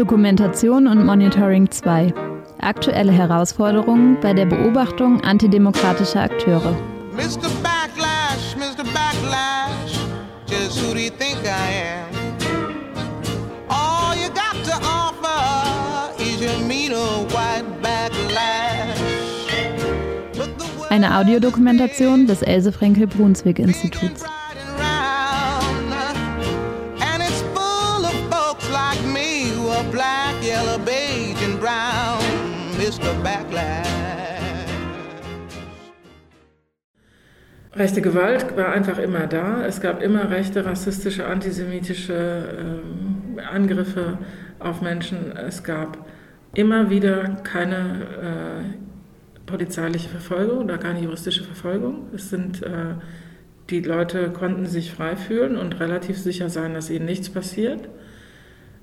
Dokumentation und Monitoring 2. Aktuelle Herausforderungen bei der Beobachtung antidemokratischer Akteure. Mr. Backlash, Mr. Backlash, just who do you think I am? All you got to offer is your mean white backlash. Eine Audiodokumentation des Else Frenkel Brunswick Instituts. Rechte Gewalt war einfach immer da. Es gab immer rechte, rassistische, antisemitische äh, Angriffe auf Menschen. Es gab immer wieder keine äh, polizeiliche Verfolgung oder keine juristische Verfolgung. Es sind, äh, die Leute konnten sich frei fühlen und relativ sicher sein, dass ihnen nichts passiert.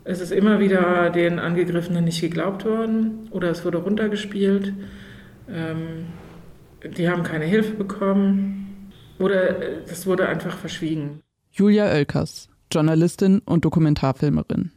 Es ist immer wieder den Angegriffenen nicht geglaubt worden oder es wurde runtergespielt. Ähm, die haben keine Hilfe bekommen oder es wurde einfach verschwiegen. Julia Oelkers, Journalistin und Dokumentarfilmerin.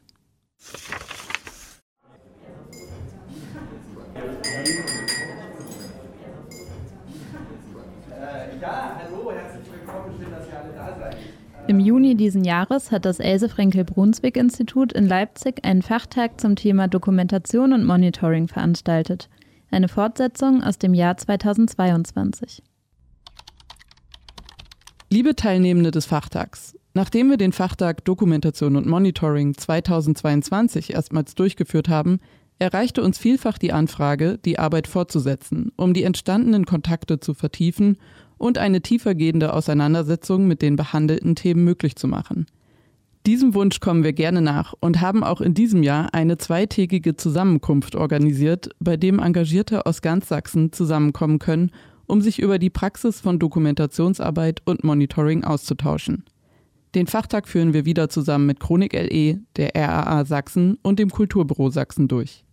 Im Juni diesen Jahres hat das Else Frenkel Brunswick Institut in Leipzig einen Fachtag zum Thema Dokumentation und Monitoring veranstaltet. Eine Fortsetzung aus dem Jahr 2022. Liebe Teilnehmende des Fachtags, nachdem wir den Fachtag Dokumentation und Monitoring 2022 erstmals durchgeführt haben, erreichte uns vielfach die Anfrage, die Arbeit fortzusetzen, um die entstandenen Kontakte zu vertiefen und eine tiefergehende Auseinandersetzung mit den behandelten Themen möglich zu machen. Diesem Wunsch kommen wir gerne nach und haben auch in diesem Jahr eine zweitägige Zusammenkunft organisiert, bei dem Engagierte aus ganz Sachsen zusammenkommen können, um sich über die Praxis von Dokumentationsarbeit und Monitoring auszutauschen. Den Fachtag führen wir wieder zusammen mit Chronik LE, der RAA Sachsen und dem Kulturbüro Sachsen durch.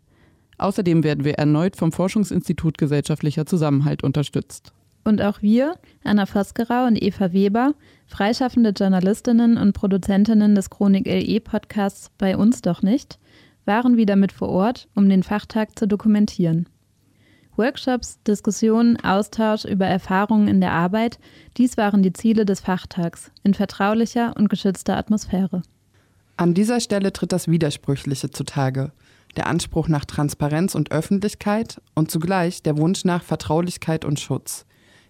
Außerdem werden wir erneut vom Forschungsinstitut Gesellschaftlicher Zusammenhalt unterstützt. Und auch wir, Anna Vosgerau und Eva Weber, freischaffende Journalistinnen und Produzentinnen des Chronik LE Podcasts Bei uns doch nicht, waren wieder mit vor Ort, um den Fachtag zu dokumentieren. Workshops, Diskussionen, Austausch über Erfahrungen in der Arbeit, dies waren die Ziele des Fachtags in vertraulicher und geschützter Atmosphäre. An dieser Stelle tritt das Widersprüchliche zutage. Der Anspruch nach Transparenz und Öffentlichkeit und zugleich der Wunsch nach Vertraulichkeit und Schutz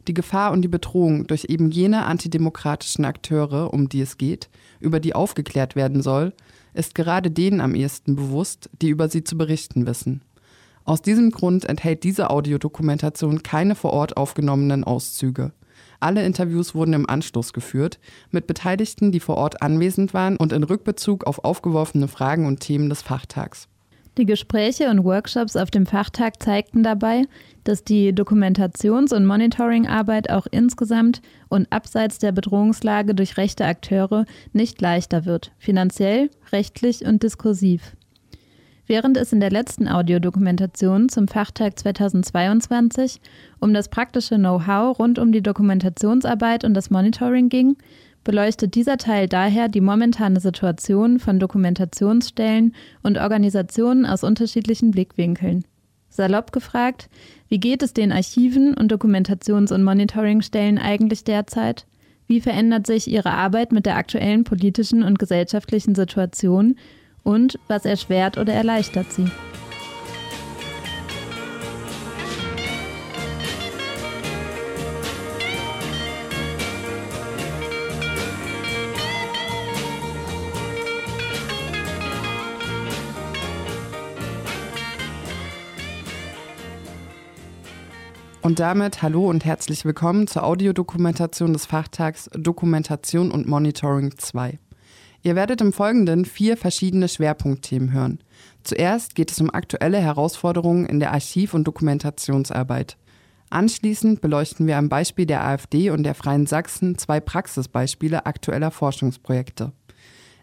die Gefahr und die Bedrohung durch eben jene antidemokratischen Akteure, um die es geht, über die aufgeklärt werden soll, ist gerade denen am ehesten bewusst, die über sie zu berichten wissen. Aus diesem Grund enthält diese Audiodokumentation keine vor Ort aufgenommenen Auszüge. Alle Interviews wurden im Anschluss geführt, mit Beteiligten, die vor Ort anwesend waren und in Rückbezug auf aufgeworfene Fragen und Themen des Fachtags. Die Gespräche und Workshops auf dem Fachtag zeigten dabei, dass die Dokumentations- und Monitoringarbeit auch insgesamt und abseits der Bedrohungslage durch rechte Akteure nicht leichter wird, finanziell, rechtlich und diskursiv. Während es in der letzten Audiodokumentation zum Fachtag 2022 um das praktische Know-how rund um die Dokumentationsarbeit und das Monitoring ging, beleuchtet dieser Teil daher die momentane Situation von Dokumentationsstellen und Organisationen aus unterschiedlichen Blickwinkeln. Salopp gefragt, wie geht es den Archiven und Dokumentations- und Monitoringstellen eigentlich derzeit? Wie verändert sich ihre Arbeit mit der aktuellen politischen und gesellschaftlichen Situation? Und was erschwert oder erleichtert sie? Und damit hallo und herzlich willkommen zur Audiodokumentation des Fachtags Dokumentation und Monitoring 2. Ihr werdet im Folgenden vier verschiedene Schwerpunktthemen hören. Zuerst geht es um aktuelle Herausforderungen in der Archiv- und Dokumentationsarbeit. Anschließend beleuchten wir am Beispiel der AfD und der Freien Sachsen zwei Praxisbeispiele aktueller Forschungsprojekte.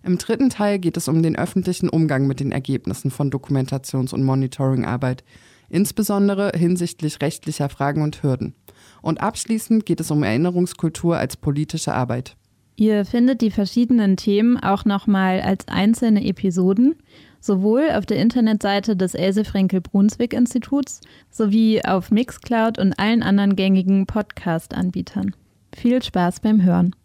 Im dritten Teil geht es um den öffentlichen Umgang mit den Ergebnissen von Dokumentations- und Monitoringarbeit insbesondere hinsichtlich rechtlicher Fragen und Hürden. Und abschließend geht es um Erinnerungskultur als politische Arbeit. Ihr findet die verschiedenen Themen auch nochmal als einzelne Episoden, sowohl auf der Internetseite des Else Frenkel Brunswick Instituts sowie auf Mixcloud und allen anderen gängigen Podcast-Anbietern. Viel Spaß beim Hören.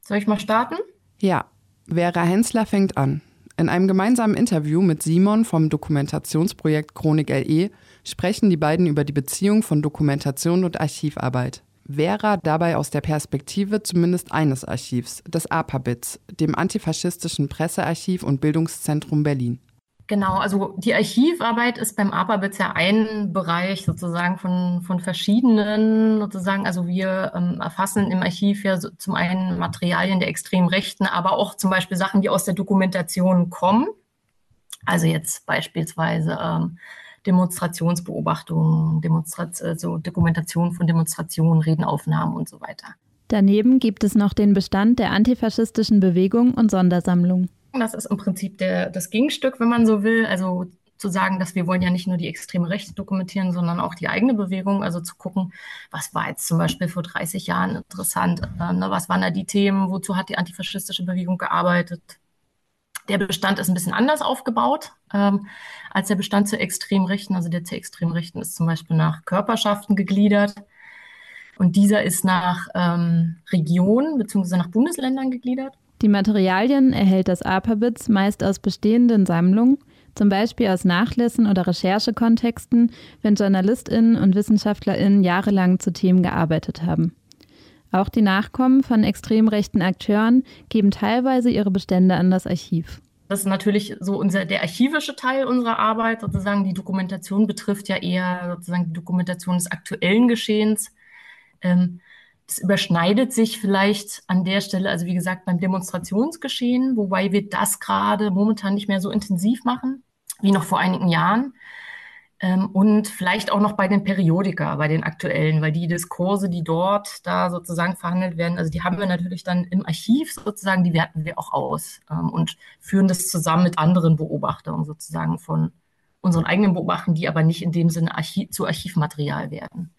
Soll ich mal starten? Ja, Vera Hensler fängt an. In einem gemeinsamen Interview mit Simon vom Dokumentationsprojekt Chronik LE sprechen die beiden über die Beziehung von Dokumentation und Archivarbeit. Vera dabei aus der Perspektive zumindest eines Archivs, des APABITS, dem antifaschistischen Pressearchiv und Bildungszentrum Berlin. Genau, also die Archivarbeit ist beim APABITS ja ein Bereich sozusagen von, von verschiedenen sozusagen. Also wir ähm, erfassen im Archiv ja so zum einen Materialien der extremen Rechten, aber auch zum Beispiel Sachen, die aus der Dokumentation kommen. Also jetzt beispielsweise ähm, Demonstrationsbeobachtungen, Demonstrat also Dokumentation von Demonstrationen, Redenaufnahmen und so weiter. Daneben gibt es noch den Bestand der antifaschistischen Bewegung und Sondersammlung. Das ist im Prinzip der, das Gegenstück, wenn man so will. Also zu sagen, dass wir wollen ja nicht nur die extreme Rechte dokumentieren, sondern auch die eigene Bewegung. Also zu gucken, was war jetzt zum Beispiel vor 30 Jahren interessant, äh, ne, was waren da die Themen, wozu hat die antifaschistische Bewegung gearbeitet, der Bestand ist ein bisschen anders aufgebaut ähm, als der Bestand zur Extremrechten. Also der zur Extremrechten ist zum Beispiel nach Körperschaften gegliedert. Und dieser ist nach ähm, Regionen bzw. nach Bundesländern gegliedert. Die Materialien erhält das APABITS meist aus bestehenden Sammlungen, zum Beispiel aus Nachlässen oder Recherchekontexten, wenn JournalistInnen und WissenschaftlerInnen jahrelang zu Themen gearbeitet haben. Auch die Nachkommen von extrem rechten Akteuren geben teilweise ihre Bestände an das Archiv. Das ist natürlich so unser, der archivische Teil unserer Arbeit. Sozusagen die Dokumentation betrifft ja eher sozusagen die Dokumentation des aktuellen Geschehens. Ähm, das überschneidet sich vielleicht an der Stelle, also wie gesagt, beim Demonstrationsgeschehen, wobei wir das gerade momentan nicht mehr so intensiv machen wie noch vor einigen Jahren. Ähm, und vielleicht auch noch bei den Periodika, bei den aktuellen, weil die Diskurse, die dort da sozusagen verhandelt werden, also die haben wir natürlich dann im Archiv sozusagen, die werten wir auch aus ähm, und führen das zusammen mit anderen Beobachtungen sozusagen von unseren eigenen Beobachtungen, die aber nicht in dem Sinne Archiv, zu Archivmaterial werden.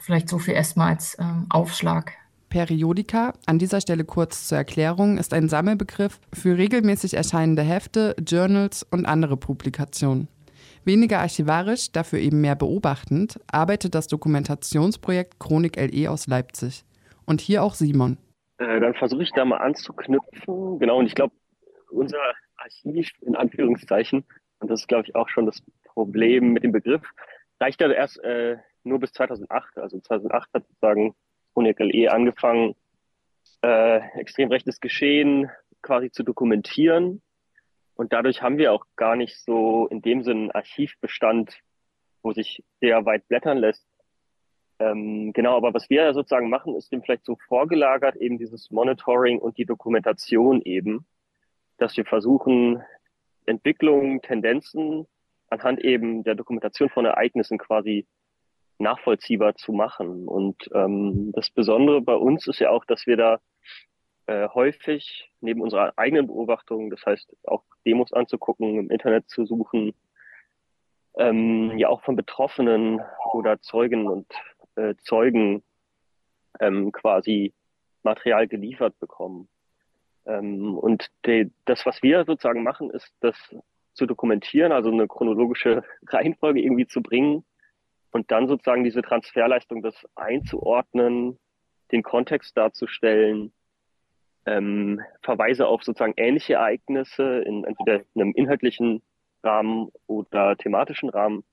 Vielleicht so viel erstmal als ähm, Aufschlag. Periodika, an dieser Stelle kurz zur Erklärung, ist ein Sammelbegriff für regelmäßig erscheinende Hefte, Journals und andere Publikationen. Weniger archivarisch, dafür eben mehr beobachtend, arbeitet das Dokumentationsprojekt Chronik LE aus Leipzig. Und hier auch Simon. Äh, dann versuche ich da mal anzuknüpfen. Genau, und ich glaube, unser Archiv in Anführungszeichen, und das ist, glaube ich, auch schon das Problem mit dem Begriff, reicht ja erst äh, nur bis 2008. Also 2008 hat sozusagen Chronik LE angefangen, äh, extrem rechtes Geschehen quasi zu dokumentieren und dadurch haben wir auch gar nicht so in dem Sinn einen Archivbestand, wo sich sehr weit blättern lässt. Ähm, genau, aber was wir sozusagen machen, ist dem vielleicht so vorgelagert, eben dieses Monitoring und die Dokumentation eben, dass wir versuchen, Entwicklungen, Tendenzen anhand eben der Dokumentation von Ereignissen quasi nachvollziehbar zu machen. Und ähm, das Besondere bei uns ist ja auch, dass wir da äh, häufig neben unserer eigenen Beobachtung, das heißt auch Demos anzugucken, im Internet zu suchen, ähm, ja auch von Betroffenen oder Zeugen und äh, Zeugen ähm, quasi Material geliefert bekommen. Ähm, und de, das, was wir sozusagen machen, ist das zu dokumentieren, also eine chronologische Reihenfolge irgendwie zu bringen und dann sozusagen diese Transferleistung, das einzuordnen, den Kontext darzustellen, ähm, Verweise auf sozusagen ähnliche Ereignisse in entweder einem inhaltlichen Rahmen oder thematischen Rahmen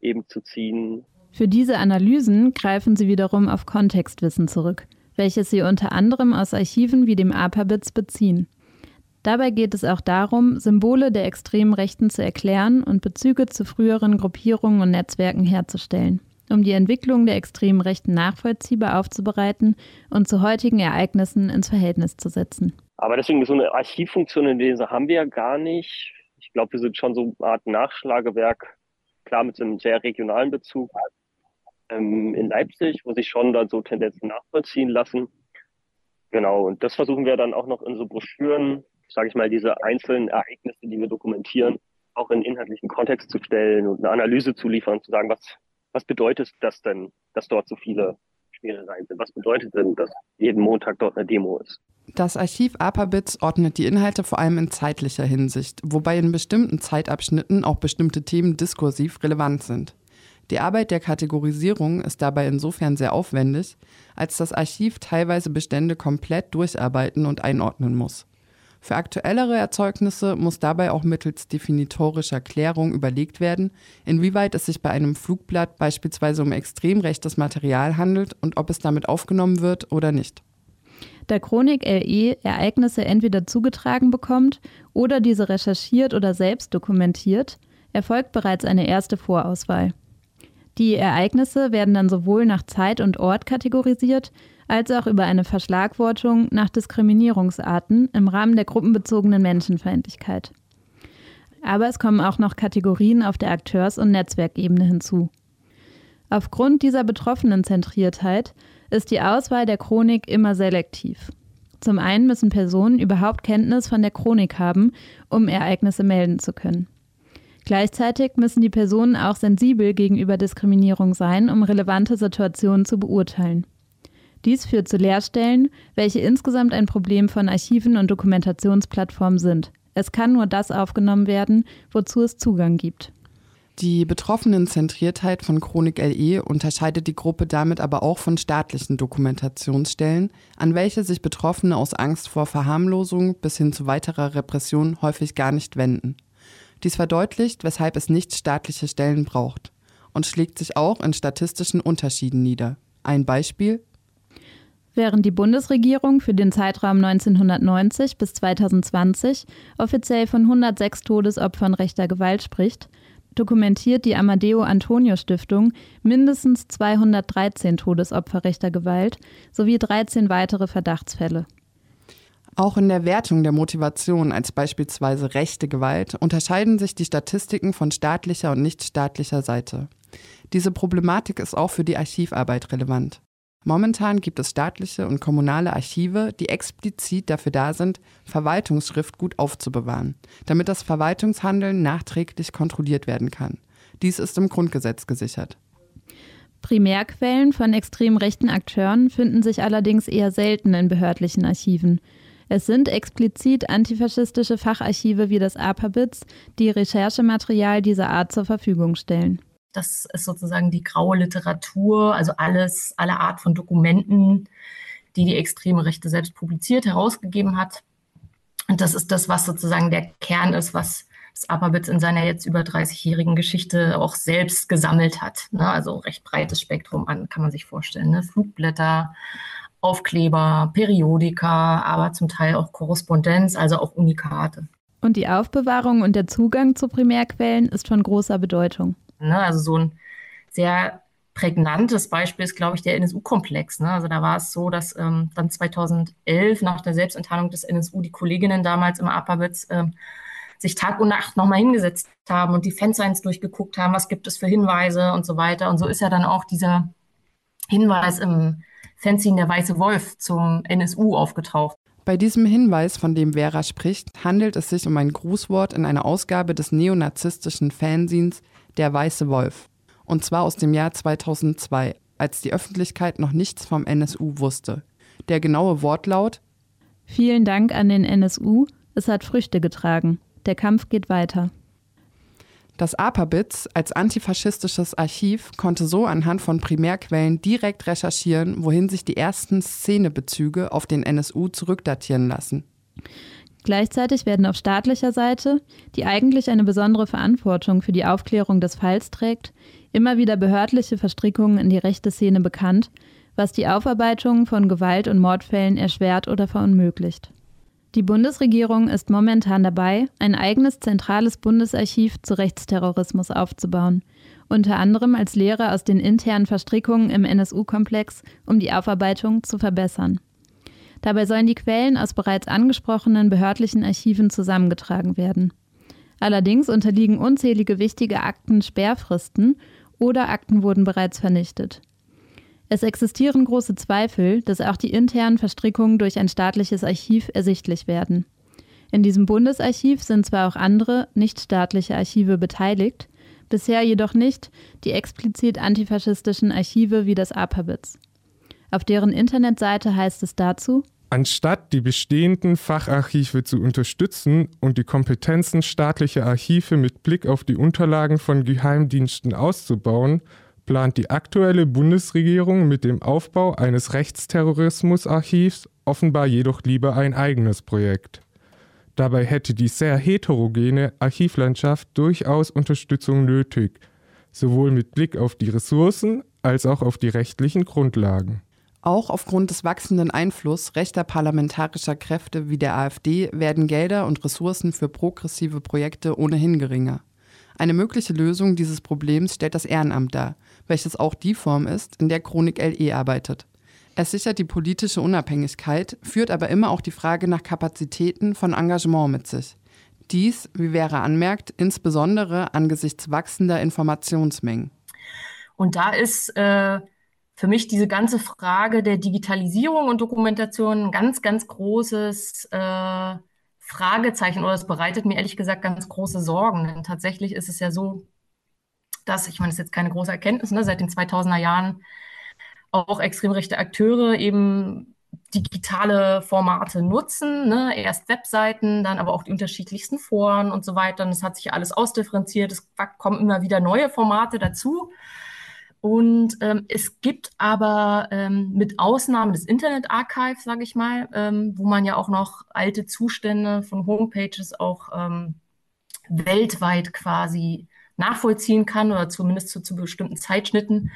eben zu ziehen. Für diese Analysen greifen sie wiederum auf Kontextwissen zurück, welches sie unter anderem aus Archiven wie dem APABITS beziehen. Dabei geht es auch darum, Symbole der extremen Rechten zu erklären und Bezüge zu früheren Gruppierungen und Netzwerken herzustellen um die Entwicklung der extremen Rechten nachvollziehbar aufzubereiten und zu heutigen Ereignissen ins Verhältnis zu setzen. Aber deswegen so eine Archivfunktion in dieser haben wir ja gar nicht. Ich glaube, wir sind schon so eine Art Nachschlagewerk, klar mit so einem sehr regionalen Bezug ähm, in Leipzig, wo sich schon dann so Tendenzen nachvollziehen lassen. Genau, und das versuchen wir dann auch noch in so Broschüren, sage ich mal, diese einzelnen Ereignisse, die wir dokumentieren, auch in inhaltlichen Kontext zu stellen und eine Analyse zu liefern, zu sagen, was was bedeutet das denn, dass dort so viele Schmierereien sind. Was bedeutet denn, dass jeden Montag dort eine Demo ist? Das Archiv APABITS ordnet die Inhalte vor allem in zeitlicher Hinsicht, wobei in bestimmten Zeitabschnitten auch bestimmte Themen diskursiv relevant sind. Die Arbeit der Kategorisierung ist dabei insofern sehr aufwendig, als das Archiv teilweise Bestände komplett durcharbeiten und einordnen muss. Für aktuellere Erzeugnisse muss dabei auch mittels definitorischer Klärung überlegt werden, inwieweit es sich bei einem Flugblatt beispielsweise um extrem rechtes Material handelt und ob es damit aufgenommen wird oder nicht. Da Chronik LE Ereignisse entweder zugetragen bekommt oder diese recherchiert oder selbst dokumentiert, erfolgt bereits eine erste Vorauswahl. Die Ereignisse werden dann sowohl nach Zeit und Ort kategorisiert, als auch über eine Verschlagwortung nach Diskriminierungsarten im Rahmen der gruppenbezogenen Menschenfeindlichkeit. Aber es kommen auch noch Kategorien auf der Akteurs- und Netzwerkebene hinzu. Aufgrund dieser betroffenen Zentriertheit ist die Auswahl der Chronik immer selektiv. Zum einen müssen Personen überhaupt Kenntnis von der Chronik haben, um Ereignisse melden zu können. Gleichzeitig müssen die Personen auch sensibel gegenüber Diskriminierung sein, um relevante Situationen zu beurteilen. Dies führt zu Leerstellen, welche insgesamt ein Problem von Archiven und Dokumentationsplattformen sind. Es kann nur das aufgenommen werden, wozu es Zugang gibt. Die Betroffenenzentriertheit von Chronik LE unterscheidet die Gruppe damit aber auch von staatlichen Dokumentationsstellen, an welche sich Betroffene aus Angst vor Verharmlosung bis hin zu weiterer Repression häufig gar nicht wenden. Dies verdeutlicht, weshalb es nicht staatliche Stellen braucht und schlägt sich auch in statistischen Unterschieden nieder. Ein Beispiel Während die Bundesregierung für den Zeitraum 1990 bis 2020 offiziell von 106 Todesopfern rechter Gewalt spricht, dokumentiert die Amadeo Antonio Stiftung mindestens 213 Todesopfer rechter Gewalt sowie 13 weitere Verdachtsfälle. Auch in der Wertung der Motivation als beispielsweise rechte Gewalt unterscheiden sich die Statistiken von staatlicher und nichtstaatlicher Seite. Diese Problematik ist auch für die Archivarbeit relevant. Momentan gibt es staatliche und kommunale Archive, die explizit dafür da sind, Verwaltungsschrift gut aufzubewahren, damit das Verwaltungshandeln nachträglich kontrolliert werden kann. Dies ist im Grundgesetz gesichert. Primärquellen von extrem rechten Akteuren finden sich allerdings eher selten in behördlichen Archiven. Es sind explizit antifaschistische Facharchive wie das APABITS, die Recherchematerial dieser Art zur Verfügung stellen. Das ist sozusagen die graue Literatur, also alles, alle Art von Dokumenten, die die extreme Rechte selbst publiziert, herausgegeben hat. Und das ist das, was sozusagen der Kern ist, was das APABITS in seiner jetzt über 30-jährigen Geschichte auch selbst gesammelt hat. Ne? Also recht breites Spektrum an, kann man sich vorstellen. Ne? Flugblätter, Aufkleber, Periodika, aber zum Teil auch Korrespondenz, also auch Unikate. Und die Aufbewahrung und der Zugang zu Primärquellen ist von großer Bedeutung. Ne? Also so ein sehr prägnantes Beispiel ist, glaube ich, der NSU-Komplex. Ne? Also da war es so, dass ähm, dann 2011 nach der Selbstenttarnung des NSU die Kolleginnen damals im APAWitz ähm, sich Tag und Nacht nochmal hingesetzt haben und die Fansigns durchgeguckt haben, was gibt es für Hinweise und so weiter. Und so ist ja dann auch dieser Hinweis im Fanzine Der Weiße Wolf zum NSU aufgetaucht. Bei diesem Hinweis, von dem Vera spricht, handelt es sich um ein Grußwort in einer Ausgabe des neonazistischen Fanzines Der Weiße Wolf. Und zwar aus dem Jahr 2002, als die Öffentlichkeit noch nichts vom NSU wusste. Der genaue Wortlaut Vielen Dank an den NSU, es hat Früchte getragen. Der Kampf geht weiter. Das APABITS als antifaschistisches Archiv konnte so anhand von Primärquellen direkt recherchieren, wohin sich die ersten Szenebezüge auf den NSU zurückdatieren lassen. Gleichzeitig werden auf staatlicher Seite, die eigentlich eine besondere Verantwortung für die Aufklärung des Falls trägt, immer wieder behördliche Verstrickungen in die rechte Szene bekannt, was die Aufarbeitung von Gewalt- und Mordfällen erschwert oder verunmöglicht. Die Bundesregierung ist momentan dabei, ein eigenes zentrales Bundesarchiv zu Rechtsterrorismus aufzubauen, unter anderem als Lehre aus den internen Verstrickungen im NSU-Komplex, um die Aufarbeitung zu verbessern. Dabei sollen die Quellen aus bereits angesprochenen behördlichen Archiven zusammengetragen werden. Allerdings unterliegen unzählige wichtige Akten Sperrfristen oder Akten wurden bereits vernichtet. Es existieren große Zweifel, dass auch die internen Verstrickungen durch ein staatliches Archiv ersichtlich werden. In diesem Bundesarchiv sind zwar auch andere, nichtstaatliche Archive beteiligt, bisher jedoch nicht die explizit antifaschistischen Archive wie das APABITS. Auf deren Internetseite heißt es dazu, Anstatt die bestehenden Facharchive zu unterstützen und die Kompetenzen staatlicher Archive mit Blick auf die Unterlagen von Geheimdiensten auszubauen, plant die aktuelle Bundesregierung mit dem Aufbau eines Rechtsterrorismusarchivs offenbar jedoch lieber ein eigenes Projekt. Dabei hätte die sehr heterogene Archivlandschaft durchaus Unterstützung nötig, sowohl mit Blick auf die Ressourcen als auch auf die rechtlichen Grundlagen. Auch aufgrund des wachsenden Einflusses rechter parlamentarischer Kräfte wie der AfD werden Gelder und Ressourcen für progressive Projekte ohnehin geringer. Eine mögliche Lösung dieses Problems stellt das Ehrenamt dar, welches auch die Form ist, in der Chronik LE arbeitet. Es sichert die politische Unabhängigkeit, führt aber immer auch die Frage nach Kapazitäten von Engagement mit sich. Dies, wie Vera anmerkt, insbesondere angesichts wachsender Informationsmengen. Und da ist äh, für mich diese ganze Frage der Digitalisierung und Dokumentation ein ganz, ganz großes äh, Fragezeichen oder es bereitet mir ehrlich gesagt ganz große Sorgen. Denn tatsächlich ist es ja so, dass, ich meine, das ist jetzt keine große Erkenntnis, ne, seit den 2000er Jahren auch extrem rechte Akteure eben digitale Formate nutzen, ne? erst Webseiten, dann aber auch die unterschiedlichsten Foren und so weiter. Und es hat sich alles ausdifferenziert. Es kommen immer wieder neue Formate dazu. Und ähm, es gibt aber ähm, mit Ausnahme des Internet Archive, sage ich mal, ähm, wo man ja auch noch alte Zustände von Homepages auch ähm, weltweit quasi nachvollziehen kann oder zumindest zu, zu bestimmten Zeitschnitten,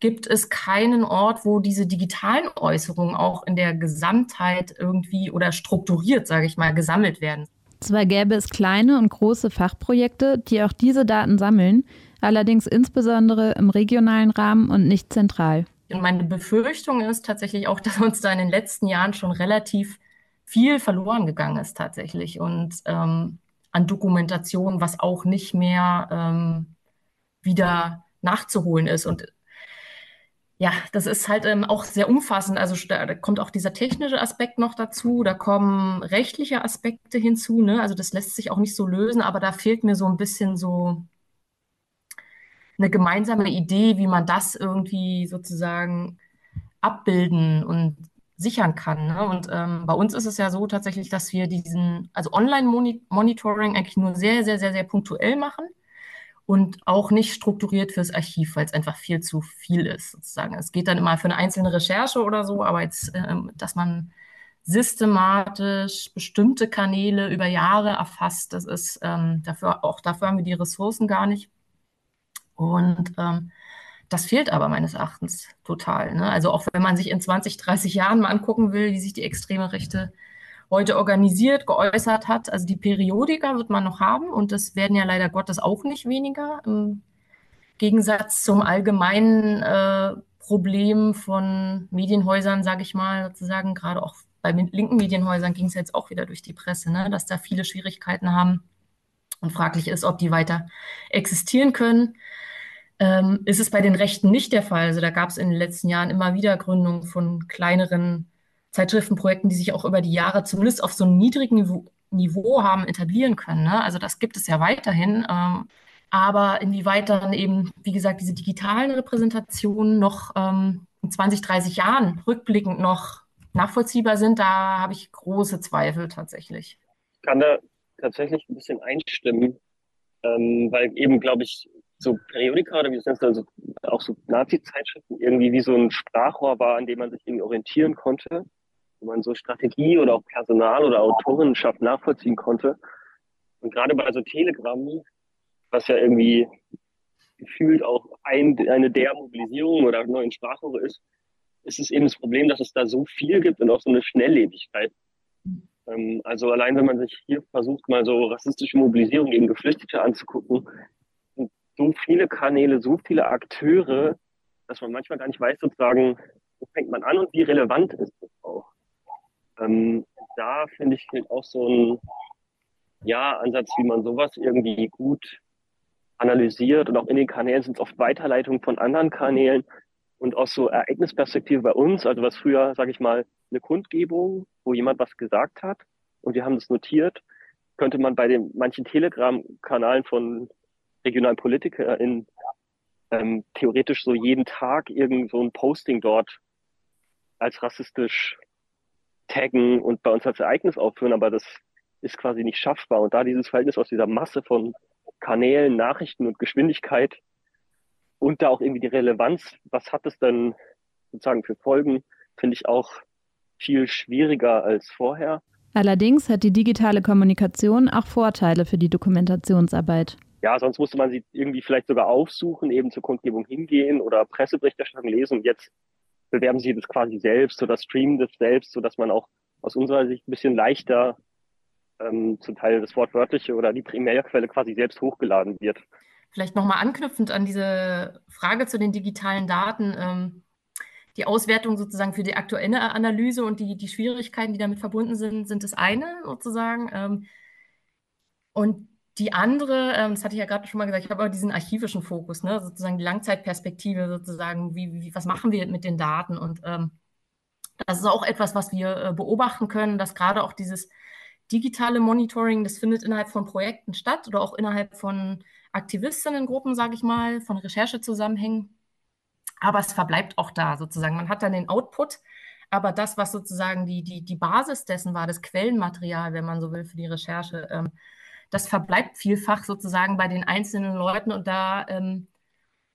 gibt es keinen Ort, wo diese digitalen Äußerungen auch in der Gesamtheit irgendwie oder strukturiert, sage ich mal, gesammelt werden. Zwar gäbe es kleine und große Fachprojekte, die auch diese Daten sammeln, allerdings insbesondere im regionalen Rahmen und nicht zentral. Und meine Befürchtung ist tatsächlich auch, dass uns da in den letzten Jahren schon relativ viel verloren gegangen ist tatsächlich und ähm, an Dokumentation, was auch nicht mehr ähm, wieder nachzuholen ist. Und ja, das ist halt ähm, auch sehr umfassend. Also da, kommt auch dieser technische Aspekt noch dazu, da kommen rechtliche Aspekte hinzu. Ne? Also das lässt sich auch nicht so lösen, aber da fehlt mir so ein bisschen so eine gemeinsame Idee, wie man das irgendwie sozusagen abbilden und sichern kann. Ne? Und ähm, bei uns ist es ja so tatsächlich, dass wir diesen, also Online-Monitoring eigentlich nur sehr, sehr, sehr, sehr punktuell machen und auch nicht strukturiert fürs Archiv, weil es einfach viel zu viel ist, sozusagen. Es geht dann immer für eine einzelne Recherche oder so, aber jetzt, ähm, dass man systematisch bestimmte Kanäle über Jahre erfasst, das ist ähm, dafür, auch dafür haben wir die Ressourcen gar nicht. Und ähm, das fehlt aber meines Erachtens total. Ne? Also auch wenn man sich in 20, 30 Jahren mal angucken will, wie sich die extreme Rechte heute organisiert, geäußert hat. Also die Periodika wird man noch haben und das werden ja leider Gottes auch nicht weniger. Im Gegensatz zum allgemeinen äh, Problem von Medienhäusern, sage ich mal, sozusagen, gerade auch bei linken Medienhäusern ging es jetzt auch wieder durch die Presse, ne? dass da viele Schwierigkeiten haben und fraglich ist, ob die weiter existieren können ähm, ist es bei den Rechten nicht der Fall. Also da gab es in den letzten Jahren immer wieder Gründungen von kleineren Zeitschriftenprojekten, die sich auch über die Jahre zumindest auf so einem niedrigen Niveau, Niveau haben etablieren können. Ne? Also das gibt es ja weiterhin. Ähm, aber inwieweit dann eben, wie gesagt, diese digitalen Repräsentationen noch ähm, in 20, 30 Jahren rückblickend noch nachvollziehbar sind, da habe ich große Zweifel tatsächlich. Ich kann da tatsächlich ein bisschen einstimmen, ähm, weil eben, glaube ich, so Periodika oder wie das heißt, also auch so Nazi-Zeitschriften irgendwie wie so ein Sprachrohr war, an dem man sich irgendwie orientieren konnte, wo man so Strategie oder auch Personal oder Autorenschaft nachvollziehen konnte. Und gerade bei so Telegram, was ja irgendwie gefühlt auch ein, eine der Mobilisierung oder neuen Sprachrohre ist, ist es eben das Problem, dass es da so viel gibt und auch so eine Schnelllebigkeit. Ähm, also allein wenn man sich hier versucht, mal so rassistische Mobilisierung gegen Geflüchtete anzugucken, so viele Kanäle, so viele Akteure, dass man manchmal gar nicht weiß, sozusagen, wo fängt man an und wie relevant ist das auch. Ähm, da finde ich auch so ein ja, Ansatz, wie man sowas irgendwie gut analysiert und auch in den Kanälen sind es oft Weiterleitungen von anderen Kanälen und auch so Ereignisperspektive bei uns, also was früher, sage ich mal, eine Kundgebung, wo jemand was gesagt hat und wir haben das notiert, könnte man bei den manchen Telegram-Kanalen von regionalen PolitikerInnen ähm, theoretisch so jeden Tag irgend so ein Posting dort als rassistisch taggen und bei uns als Ereignis aufführen, aber das ist quasi nicht schaffbar. Und da dieses Verhältnis aus dieser Masse von Kanälen, Nachrichten und Geschwindigkeit und da auch irgendwie die Relevanz, was hat es denn sozusagen für Folgen, finde ich auch viel schwieriger als vorher. Allerdings hat die digitale Kommunikation auch Vorteile für die Dokumentationsarbeit. Ja, sonst musste man sie irgendwie vielleicht sogar aufsuchen, eben zur Kundgebung hingehen oder Presseberichterstattung lesen. Und jetzt bewerben sie das quasi selbst oder streamen das selbst, sodass man auch aus unserer Sicht ein bisschen leichter ähm, zum Teil das Wortwörtliche oder die Primärquelle quasi selbst hochgeladen wird. Vielleicht nochmal anknüpfend an diese Frage zu den digitalen Daten. Ähm, die Auswertung sozusagen für die aktuelle Analyse und die, die Schwierigkeiten, die damit verbunden sind, sind das eine sozusagen. Ähm, und die andere, ähm, das hatte ich ja gerade schon mal gesagt, ich habe aber diesen archivischen Fokus, ne, sozusagen die Langzeitperspektive, sozusagen, wie, wie, was machen wir mit den Daten? Und ähm, das ist auch etwas, was wir äh, beobachten können, dass gerade auch dieses digitale Monitoring, das findet innerhalb von Projekten statt oder auch innerhalb von Aktivistinnengruppen, sage ich mal, von Recherchezusammenhängen. Aber es verbleibt auch da sozusagen. Man hat dann den Output, aber das, was sozusagen die, die, die Basis dessen war, das Quellenmaterial, wenn man so will, für die Recherche, ähm, das verbleibt vielfach sozusagen bei den einzelnen Leuten und da, ähm,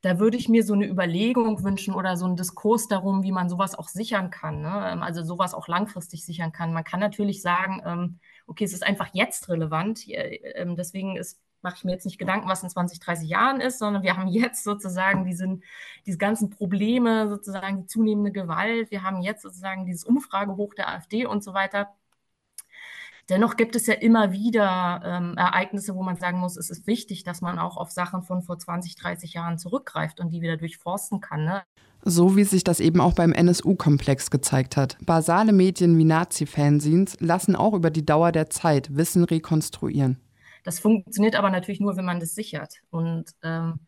da würde ich mir so eine Überlegung wünschen oder so einen Diskurs darum, wie man sowas auch sichern kann, ne? Ähm, also sowas auch langfristig sichern kann. Man kann natürlich sagen, ähm, okay, es ist einfach jetzt relevant, ähm, deswegen ist mache ich mir jetzt nicht Gedanken, was in 20, 30 Jahren ist, sondern wir haben jetzt sozusagen diesen, diese ganzen Probleme, sozusagen die zunehmende Gewalt. Wir haben jetzt sozusagen dieses Umfragehoch der AfD und so weiter. Dennoch gibt es ja immer wieder ähm, Ereignisse, wo man sagen muss, es ist wichtig, dass man auch auf Sachen von vor 20, 30 Jahren zurückgreift und die wieder durchforsten kann. Ne? So wie sich das eben auch beim NSU-Komplex gezeigt hat. Basale Medien wie Nazi-Fanzines lassen auch über die Dauer der Zeit Wissen rekonstruieren. Das funktioniert aber natürlich nur, wenn man das sichert. Und ähm,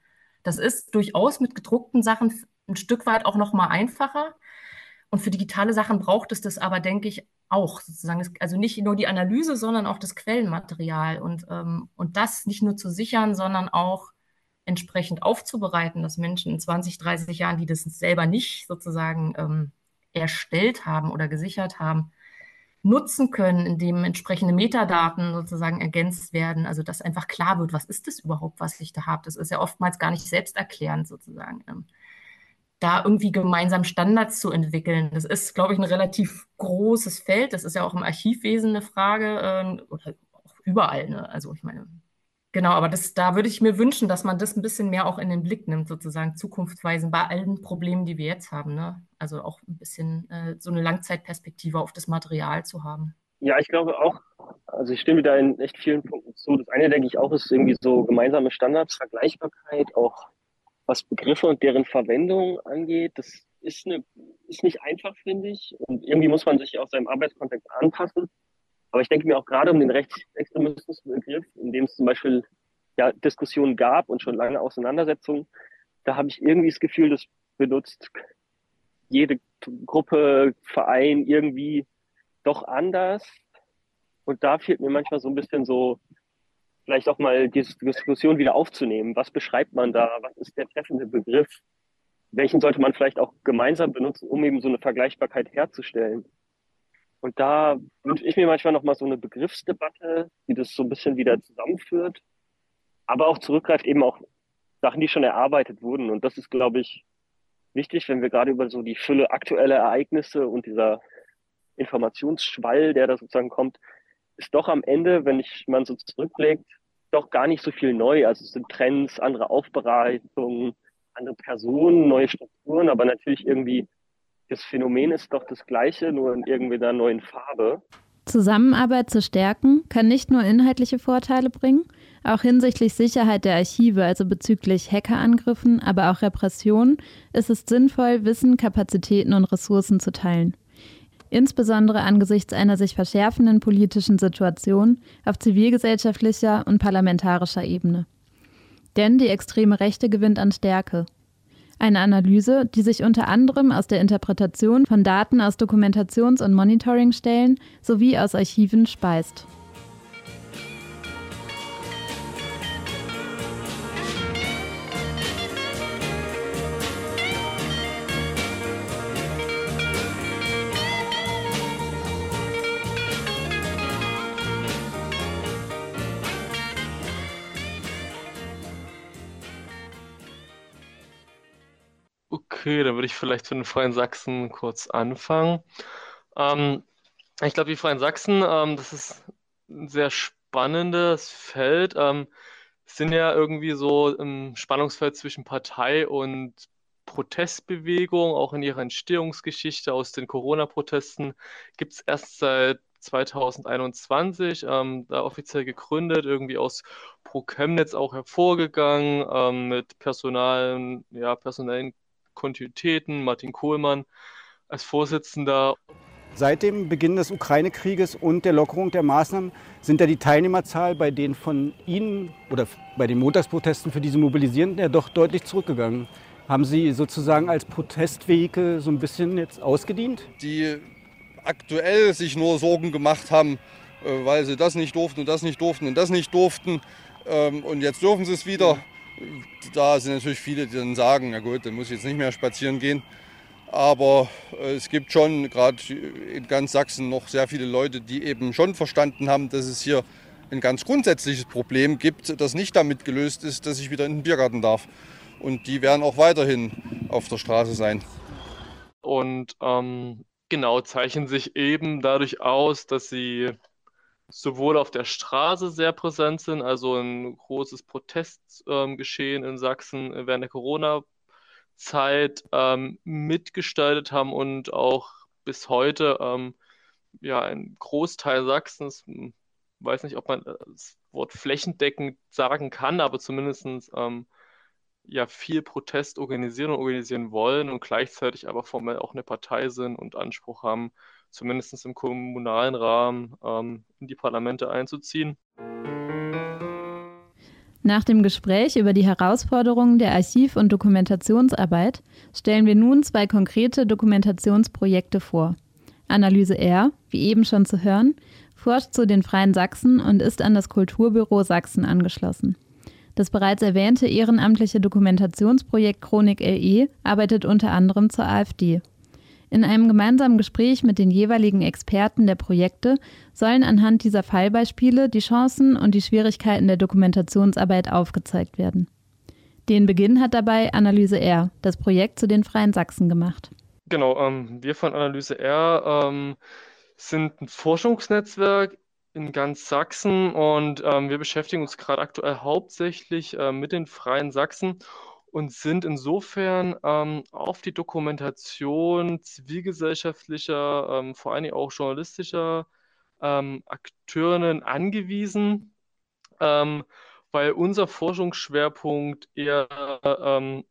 das ist durchaus mit gedruckten Sachen ein Stück weit auch noch mal einfacher. Und für digitale Sachen braucht es das aber, denke ich, auch sozusagen. Also nicht nur die Analyse, sondern auch das Quellenmaterial. Und, ähm, und das nicht nur zu sichern, sondern auch entsprechend aufzubereiten, dass Menschen in 20, 30 Jahren, die das selber nicht sozusagen ähm, erstellt haben oder gesichert haben, nutzen können, indem entsprechende Metadaten sozusagen ergänzt werden, also dass einfach klar wird, was ist das überhaupt, was ich da habe. Das ist ja oftmals gar nicht selbsterklärend sozusagen. Da irgendwie gemeinsam Standards zu entwickeln, das ist, glaube ich, ein relativ großes Feld. Das ist ja auch im Archivwesen eine Frage äh, oder auch überall. Ne? Also ich meine, Genau, aber das, da würde ich mir wünschen, dass man das ein bisschen mehr auch in den Blick nimmt, sozusagen zukunftsweisend bei allen Problemen, die wir jetzt haben. Ne? Also auch ein bisschen äh, so eine Langzeitperspektive auf das Material zu haben. Ja, ich glaube auch, also ich stimme da in echt vielen Punkten zu. Das eine, denke ich auch, ist irgendwie so gemeinsame Standards, Vergleichbarkeit, auch was Begriffe und deren Verwendung angeht. Das ist, eine, ist nicht einfach, finde ich. Und irgendwie muss man sich auch seinem Arbeitskontext anpassen. Aber ich denke mir auch gerade um den Rechtsextremismusbegriff, in dem es zum Beispiel ja, Diskussionen gab und schon lange Auseinandersetzungen, da habe ich irgendwie das Gefühl, das benutzt jede Gruppe, Verein irgendwie doch anders. Und da fehlt mir manchmal so ein bisschen so, vielleicht auch mal die Diskussion wieder aufzunehmen. Was beschreibt man da? Was ist der treffende Begriff? Welchen sollte man vielleicht auch gemeinsam benutzen, um eben so eine Vergleichbarkeit herzustellen? Und da wünsche ich mir manchmal nochmal so eine Begriffsdebatte, die das so ein bisschen wieder zusammenführt, aber auch zurückgreift eben auch Sachen, die schon erarbeitet wurden. Und das ist, glaube ich, wichtig, wenn wir gerade über so die Fülle aktueller Ereignisse und dieser Informationsschwall, der da sozusagen kommt, ist doch am Ende, wenn ich man so zurückblickt, doch gar nicht so viel neu. Also es sind Trends, andere Aufbereitungen, andere Personen, neue Strukturen, aber natürlich irgendwie das Phänomen ist doch das gleiche, nur in irgendwie einer neuen Farbe. Zusammenarbeit zu stärken kann nicht nur inhaltliche Vorteile bringen, auch hinsichtlich Sicherheit der Archive, also bezüglich Hackerangriffen, aber auch Repression, ist es sinnvoll, Wissen, Kapazitäten und Ressourcen zu teilen. Insbesondere angesichts einer sich verschärfenden politischen Situation auf zivilgesellschaftlicher und parlamentarischer Ebene. Denn die extreme Rechte gewinnt an Stärke. Eine Analyse, die sich unter anderem aus der Interpretation von Daten aus Dokumentations- und Monitoringstellen sowie aus Archiven speist. Okay, dann würde ich vielleicht zu den Freien Sachsen kurz anfangen. Ähm, ich glaube, die Freien Sachsen, ähm, das ist ein sehr spannendes Feld. Ähm, sind ja irgendwie so im Spannungsfeld zwischen Partei und Protestbewegung, auch in ihrer Entstehungsgeschichte aus den Corona-Protesten gibt es erst seit 2021, ähm, da offiziell gegründet, irgendwie aus Pro Chemnitz auch hervorgegangen, ähm, mit personalen, ja, personellen Kontinuitäten, Martin Kohlmann als Vorsitzender. Seit dem Beginn des Ukraine-Krieges und der Lockerung der Maßnahmen sind ja die Teilnehmerzahl bei den von Ihnen oder bei den Montagsprotesten für diese Mobilisierenden ja doch deutlich zurückgegangen. Haben Sie sozusagen als Protestvehikel so ein bisschen jetzt ausgedient? Die aktuell sich nur Sorgen gemacht haben, äh, weil sie das nicht durften und das nicht durften und das nicht durften. Ähm, und jetzt dürfen sie es wieder. Da sind natürlich viele, die dann sagen, na gut, dann muss ich jetzt nicht mehr spazieren gehen. Aber äh, es gibt schon gerade in ganz Sachsen noch sehr viele Leute, die eben schon verstanden haben, dass es hier ein ganz grundsätzliches Problem gibt, das nicht damit gelöst ist, dass ich wieder in den Biergarten darf. Und die werden auch weiterhin auf der Straße sein. Und ähm, genau zeichnen sich eben dadurch aus, dass sie sowohl auf der Straße sehr präsent sind, also ein großes Protestgeschehen ähm, in Sachsen während der Corona- Zeit ähm, mitgestaltet haben und auch bis heute ähm, ja ein Großteil Sachsens, hm, weiß nicht, ob man das Wort flächendeckend sagen kann, aber zumindest ähm, ja viel Protest organisieren und organisieren wollen und gleichzeitig aber formell auch eine Partei sind und Anspruch haben, zumindest im kommunalen Rahmen ähm, in die Parlamente einzuziehen. Nach dem Gespräch über die Herausforderungen der Archiv- und Dokumentationsarbeit stellen wir nun zwei konkrete Dokumentationsprojekte vor. Analyse R, wie eben schon zu hören, forscht zu den Freien Sachsen und ist an das Kulturbüro Sachsen angeschlossen. Das bereits erwähnte ehrenamtliche Dokumentationsprojekt Chronik LE arbeitet unter anderem zur AfD. In einem gemeinsamen Gespräch mit den jeweiligen Experten der Projekte sollen anhand dieser Fallbeispiele die Chancen und die Schwierigkeiten der Dokumentationsarbeit aufgezeigt werden. Den Beginn hat dabei Analyse R, das Projekt zu den Freien Sachsen, gemacht. Genau, ähm, wir von Analyse R ähm, sind ein Forschungsnetzwerk in ganz Sachsen und ähm, wir beschäftigen uns gerade aktuell hauptsächlich äh, mit den Freien Sachsen und sind insofern ähm, auf die Dokumentation zivilgesellschaftlicher, ähm, vor allen Dingen auch journalistischer ähm, Akteurinnen angewiesen, ähm, weil unser Forschungsschwerpunkt eher ähm,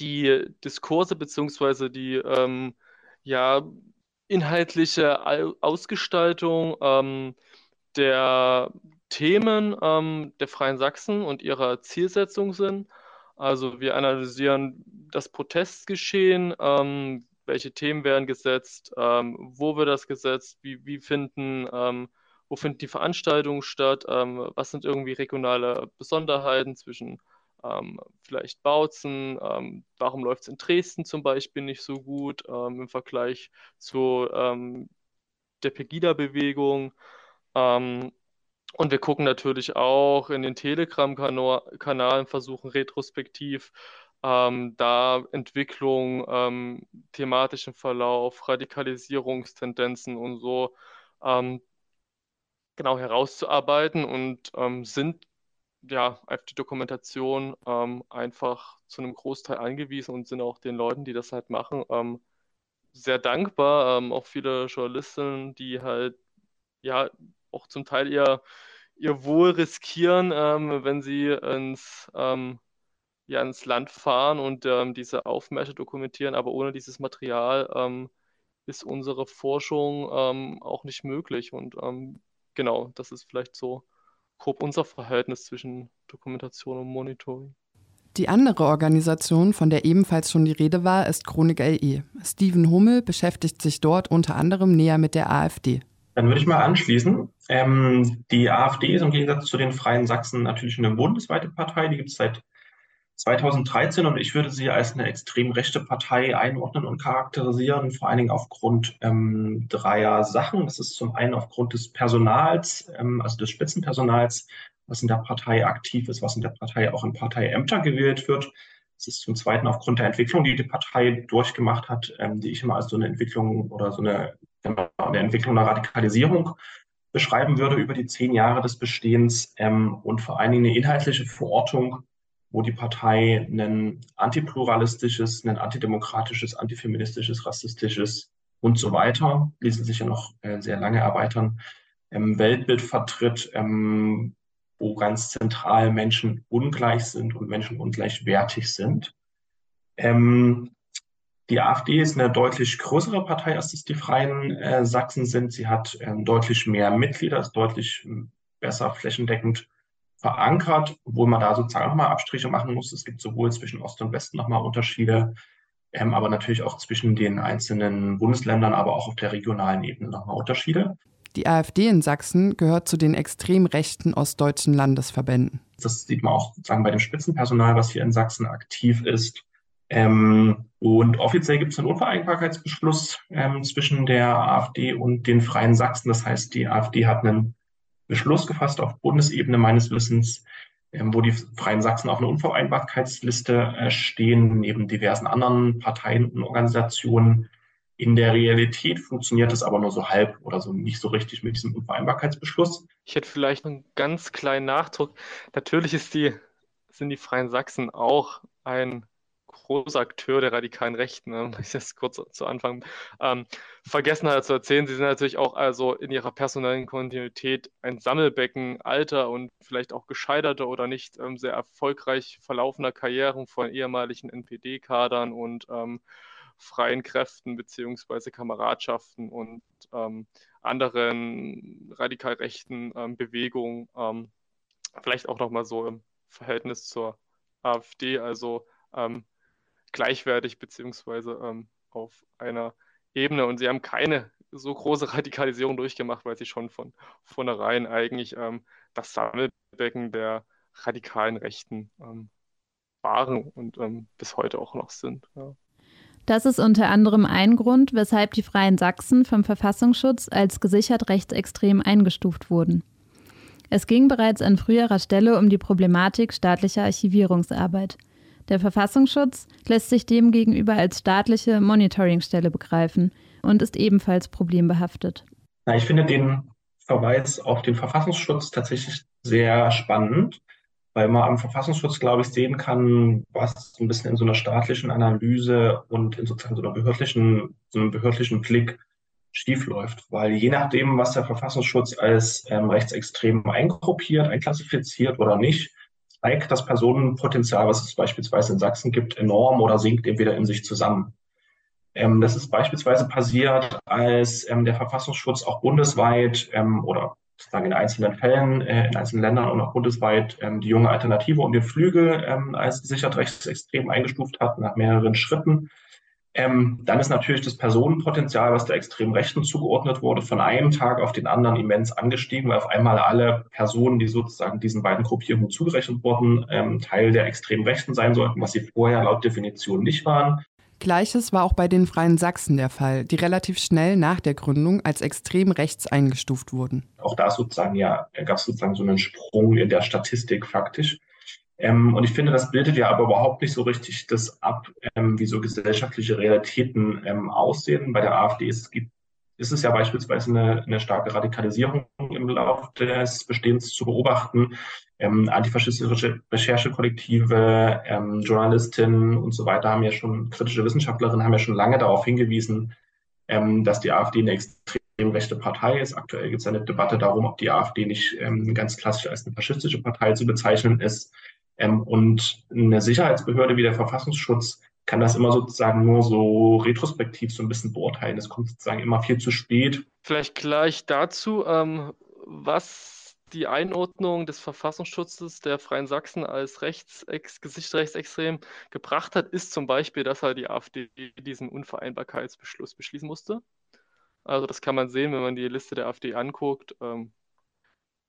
die Diskurse bzw. die ähm, ja, inhaltliche Ausgestaltung der Themen der Freien Sachsen und ihrer Zielsetzung sind. Also wir analysieren das Protestgeschehen, ähm, welche Themen werden gesetzt, ähm, wo wird das gesetzt, wie, wie finden, ähm, wo finden die Veranstaltungen statt, ähm, was sind irgendwie regionale Besonderheiten zwischen ähm, vielleicht Bautzen, ähm, warum läuft es in Dresden zum Beispiel nicht so gut im Vergleich zu der Pegida-Bewegung. Und wir gucken natürlich auch in den Telegram-Kanalen, versuchen retrospektiv ähm, da Entwicklung, ähm, thematischen Verlauf, Radikalisierungstendenzen und so ähm, genau herauszuarbeiten und ähm, sind ja auf die Dokumentation ähm, einfach zu einem Großteil angewiesen und sind auch den Leuten, die das halt machen, ähm, sehr dankbar. auch viele Journalisten, die halt ja auch zum Teil ihr, ihr Wohl riskieren, ähm, wenn sie ins, ähm, ja, ins Land fahren und ähm, diese Aufmärsche dokumentieren. Aber ohne dieses Material ähm, ist unsere Forschung ähm, auch nicht möglich. Und ähm, genau, das ist vielleicht so grob unser Verhältnis zwischen Dokumentation und Monitoring. Die andere Organisation, von der ebenfalls schon die Rede war, ist Chronik LE. Steven Hummel beschäftigt sich dort unter anderem näher mit der AfD. Dann würde ich mal anschließen. Ähm, die AfD ist im Gegensatz zu den Freien Sachsen natürlich eine bundesweite Partei. Die gibt es seit 2013 und ich würde sie als eine extrem rechte Partei einordnen und charakterisieren, vor allen Dingen aufgrund ähm, dreier Sachen. Das ist zum einen aufgrund des Personals, ähm, also des Spitzenpersonals, was in der Partei aktiv ist, was in der Partei auch in Parteiämter gewählt wird. Es ist zum Zweiten aufgrund der Entwicklung, die die Partei durchgemacht hat, ähm, die ich immer als so eine Entwicklung oder so eine, eine Entwicklung einer Radikalisierung beschreiben würde über die zehn Jahre des Bestehens ähm, und vor allen Dingen eine inhaltliche Verortung, wo die Partei ein antipluralistisches, ein antidemokratisches, antifeministisches, rassistisches und so weiter, ließen sich ja noch äh, sehr lange erweitern, ähm, Weltbild vertritt, ähm, wo ganz zentral Menschen ungleich sind und Menschen ungleichwertig sind. Ähm, die AfD ist eine deutlich größere Partei, als es die Freien äh, Sachsen sind. Sie hat ähm, deutlich mehr Mitglieder, ist deutlich ähm, besser flächendeckend verankert, obwohl man da sozusagen nochmal Abstriche machen muss. Es gibt sowohl zwischen Ost und Westen nochmal Unterschiede, ähm, aber natürlich auch zwischen den einzelnen Bundesländern, aber auch auf der regionalen Ebene nochmal Unterschiede. Die AfD in Sachsen gehört zu den extrem rechten ostdeutschen Landesverbänden. Das sieht man auch sozusagen bei dem Spitzenpersonal, was hier in Sachsen aktiv ist. Ähm, und offiziell gibt es einen Unvereinbarkeitsbeschluss ähm, zwischen der AfD und den Freien Sachsen. Das heißt, die AfD hat einen Beschluss gefasst auf Bundesebene meines Wissens, ähm, wo die Freien Sachsen auf einer Unvereinbarkeitsliste äh, stehen, neben diversen anderen Parteien und Organisationen. In der Realität funktioniert es aber nur so halb oder so nicht so richtig mit diesem Unvereinbarkeitsbeschluss. Ich hätte vielleicht einen ganz kleinen Nachdruck. Natürlich die, sind die Freien Sachsen auch ein großer Akteur der radikalen Rechten, ne? ich das kurz zu Anfang ähm, vergessen hatte zu erzählen. Sie sind natürlich auch also in ihrer personellen Kontinuität ein Sammelbecken alter und vielleicht auch gescheiterter oder nicht ähm, sehr erfolgreich verlaufender Karrieren von ehemaligen NPD-Kadern und ähm, freien Kräften beziehungsweise Kameradschaften und ähm, anderen radikal rechten ähm, Bewegungen. Ähm, vielleicht auch nochmal so im Verhältnis zur AfD, also ähm, gleichwertig beziehungsweise ähm, auf einer Ebene. Und sie haben keine so große Radikalisierung durchgemacht, weil sie schon von vornherein eigentlich ähm, das Sammelbecken der radikalen Rechten ähm, waren und ähm, bis heute auch noch sind. Ja. Das ist unter anderem ein Grund, weshalb die Freien Sachsen vom Verfassungsschutz als gesichert rechtsextrem eingestuft wurden. Es ging bereits an früherer Stelle um die Problematik staatlicher Archivierungsarbeit. Der Verfassungsschutz lässt sich demgegenüber als staatliche Monitoringstelle begreifen und ist ebenfalls problembehaftet. Na, ich finde den Verweis auf den Verfassungsschutz tatsächlich sehr spannend, weil man am Verfassungsschutz, glaube ich, sehen kann, was ein bisschen in so einer staatlichen Analyse und in sozusagen so einer behördlichen, so einem behördlichen Blick schiefläuft. Weil je nachdem, was der Verfassungsschutz als ähm, rechtsextrem eingruppiert, einklassifiziert oder nicht, steigt das Personenpotenzial, was es beispielsweise in Sachsen gibt, enorm oder sinkt entweder in sich zusammen. Ähm, das ist beispielsweise passiert, als ähm, der Verfassungsschutz auch bundesweit ähm, oder sozusagen in einzelnen Fällen, äh, in einzelnen Ländern und auch bundesweit ähm, die junge Alternative und den Flügel ähm, als gesichert rechtsextrem eingestuft hat, nach mehreren Schritten. Ähm, dann ist natürlich das Personenpotenzial, was der extrem Rechten zugeordnet wurde, von einem Tag auf den anderen immens angestiegen, weil auf einmal alle Personen, die sozusagen diesen beiden Gruppierungen zugerechnet wurden, ähm, Teil der extrem Rechten sein sollten, was sie vorher laut Definition nicht waren. Gleiches war auch bei den Freien Sachsen der Fall, die relativ schnell nach der Gründung als extrem rechts eingestuft wurden. Auch da sozusagen ja, gab es sozusagen so einen Sprung in der Statistik faktisch. Ähm, und ich finde, das bildet ja aber überhaupt nicht so richtig das ab, ähm, wie so gesellschaftliche Realitäten ähm, aussehen. Bei der AfD ist, gibt, ist es ja beispielsweise eine, eine starke Radikalisierung im Laufe des Bestehens zu beobachten. Ähm, antifaschistische Recherchekollektive, ähm, Journalistinnen und so weiter haben ja schon, kritische Wissenschaftlerinnen haben ja schon lange darauf hingewiesen, ähm, dass die AfD eine extrem rechte Partei ist. Aktuell gibt es eine Debatte darum, ob die AfD nicht ganz klassisch als eine faschistische Partei zu bezeichnen ist. Ähm, und eine Sicherheitsbehörde wie der Verfassungsschutz kann das immer sozusagen nur so retrospektiv so ein bisschen beurteilen. Es kommt sozusagen immer viel zu spät. Vielleicht gleich dazu, ähm, was die Einordnung des Verfassungsschutzes der Freien Sachsen als Rechtsex Gesichtsrechtsextrem gebracht hat, ist zum Beispiel, dass halt die AfD diesen Unvereinbarkeitsbeschluss beschließen musste. Also das kann man sehen, wenn man die Liste der AfD anguckt. Ähm,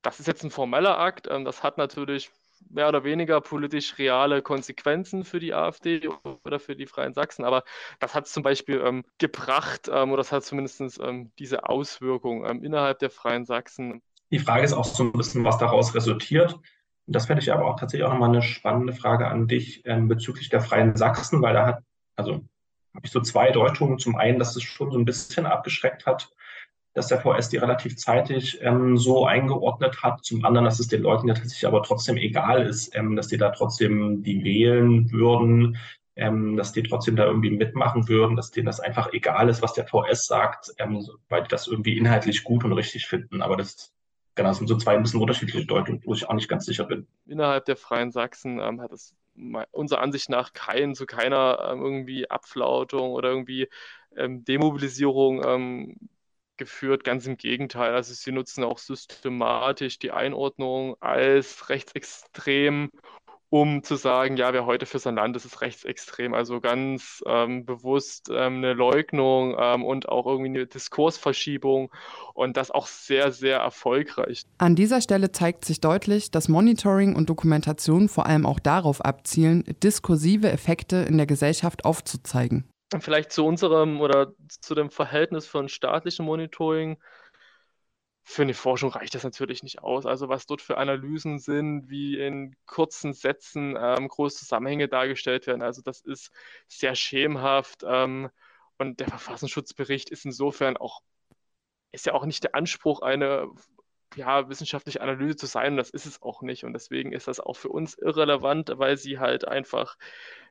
das ist jetzt ein formeller Akt. Ähm, das hat natürlich mehr oder weniger politisch reale Konsequenzen für die AfD oder für die Freien Sachsen. Aber das hat es zum Beispiel ähm, gebracht ähm, oder das hat zumindest ähm, diese Auswirkung ähm, innerhalb der Freien Sachsen. Die Frage ist auch so ein bisschen, was daraus resultiert. Das fände ich aber auch tatsächlich auch nochmal eine spannende Frage an dich ähm, bezüglich der Freien Sachsen, weil da hat, also habe ich so zwei Deutungen. Zum einen, dass es schon so ein bisschen abgeschreckt hat, dass der VS die relativ zeitig ähm, so eingeordnet hat. Zum anderen, dass es den Leuten ja tatsächlich aber trotzdem egal ist, ähm, dass die da trotzdem die wählen würden, ähm, dass die trotzdem da irgendwie mitmachen würden, dass denen das einfach egal ist, was der VS sagt, ähm, weil die das irgendwie inhaltlich gut und richtig finden. Aber das Genau, das sind so zwei ein bisschen unterschiedliche Deutungen, wo ich auch nicht ganz sicher bin. Innerhalb der Freien Sachsen ähm, hat es unserer Ansicht nach kein, zu keiner ähm, irgendwie Abflautung oder irgendwie ähm, Demobilisierung ähm, geführt. Ganz im Gegenteil. Also sie nutzen auch systematisch die Einordnung als rechtsextrem um zu sagen, ja, wer heute für sein Land ist, ist rechtsextrem. Also ganz ähm, bewusst ähm, eine Leugnung ähm, und auch irgendwie eine Diskursverschiebung und das auch sehr, sehr erfolgreich. An dieser Stelle zeigt sich deutlich, dass Monitoring und Dokumentation vor allem auch darauf abzielen, diskursive Effekte in der Gesellschaft aufzuzeigen. Vielleicht zu unserem oder zu dem Verhältnis von staatlichem Monitoring für eine Forschung reicht das natürlich nicht aus. Also was dort für Analysen sind, wie in kurzen Sätzen ähm, große Zusammenhänge dargestellt werden, also das ist sehr schemenhaft. Ähm, und der Verfassungsschutzbericht ist insofern auch, ist ja auch nicht der Anspruch, eine ja, wissenschaftliche Analyse zu sein. Und das ist es auch nicht. Und deswegen ist das auch für uns irrelevant, weil sie halt einfach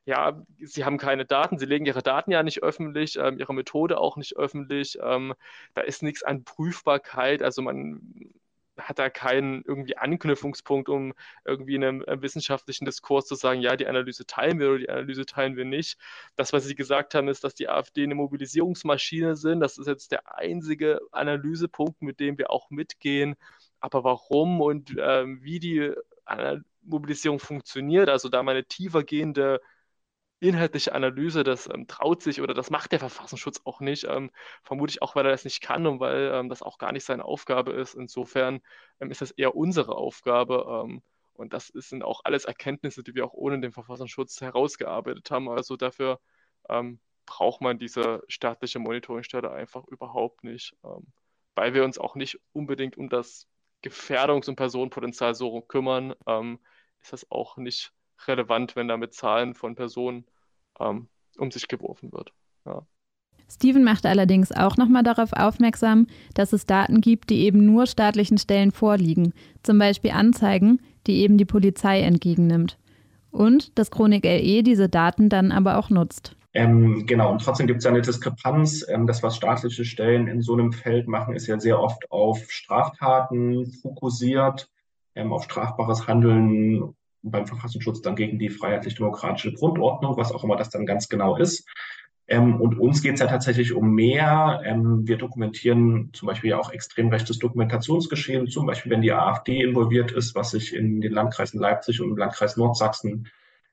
ja, sie haben keine Daten, sie legen ihre Daten ja nicht öffentlich, ähm, ihre Methode auch nicht öffentlich. Ähm, da ist nichts an Prüfbarkeit, also man hat da keinen irgendwie Anknüpfungspunkt, um irgendwie in einem, einem, wissenschaftlichen Diskurs zu sagen, ja, die Analyse teilen wir oder die Analyse teilen wir nicht. Das, was Sie gesagt haben, ist, dass die AfD eine Mobilisierungsmaschine sind. Das ist jetzt der einzige Analysepunkt, mit dem wir auch mitgehen. Aber warum und ähm, wie die Mobilisierung funktioniert, also da meine tiefergehende inhaltliche Analyse, das ähm, traut sich oder das macht der Verfassungsschutz auch nicht. Ähm, vermutlich auch, weil er das nicht kann und weil ähm, das auch gar nicht seine Aufgabe ist. Insofern ähm, ist das eher unsere Aufgabe. Ähm, und das sind auch alles Erkenntnisse, die wir auch ohne den Verfassungsschutz herausgearbeitet haben. Also dafür ähm, braucht man diese staatliche Monitoringstelle einfach überhaupt nicht, weil wir uns auch nicht unbedingt um das Gefährdungs- und Personenpotenzial so kümmern, ist das auch nicht relevant, wenn da mit Zahlen von Personen ähm, um sich geworfen wird. Ja. Steven macht allerdings auch nochmal darauf aufmerksam, dass es Daten gibt, die eben nur staatlichen Stellen vorliegen, zum Beispiel Anzeigen, die eben die Polizei entgegennimmt. Und dass Chronik LE diese Daten dann aber auch nutzt. Ähm, genau, und trotzdem gibt es ja eine Diskrepanz. Ähm, das, was staatliche Stellen in so einem Feld machen, ist ja sehr oft auf Straftaten fokussiert, ähm, auf strafbares Handeln beim Verfassungsschutz dann gegen die freiheitlich-demokratische Grundordnung, was auch immer das dann ganz genau ist. Ähm, und uns geht es ja tatsächlich um mehr. Ähm, wir dokumentieren zum Beispiel auch extrem rechtes Dokumentationsgeschehen, zum Beispiel wenn die AfD involviert ist, was sich in den Landkreisen Leipzig und im Landkreis Nordsachsen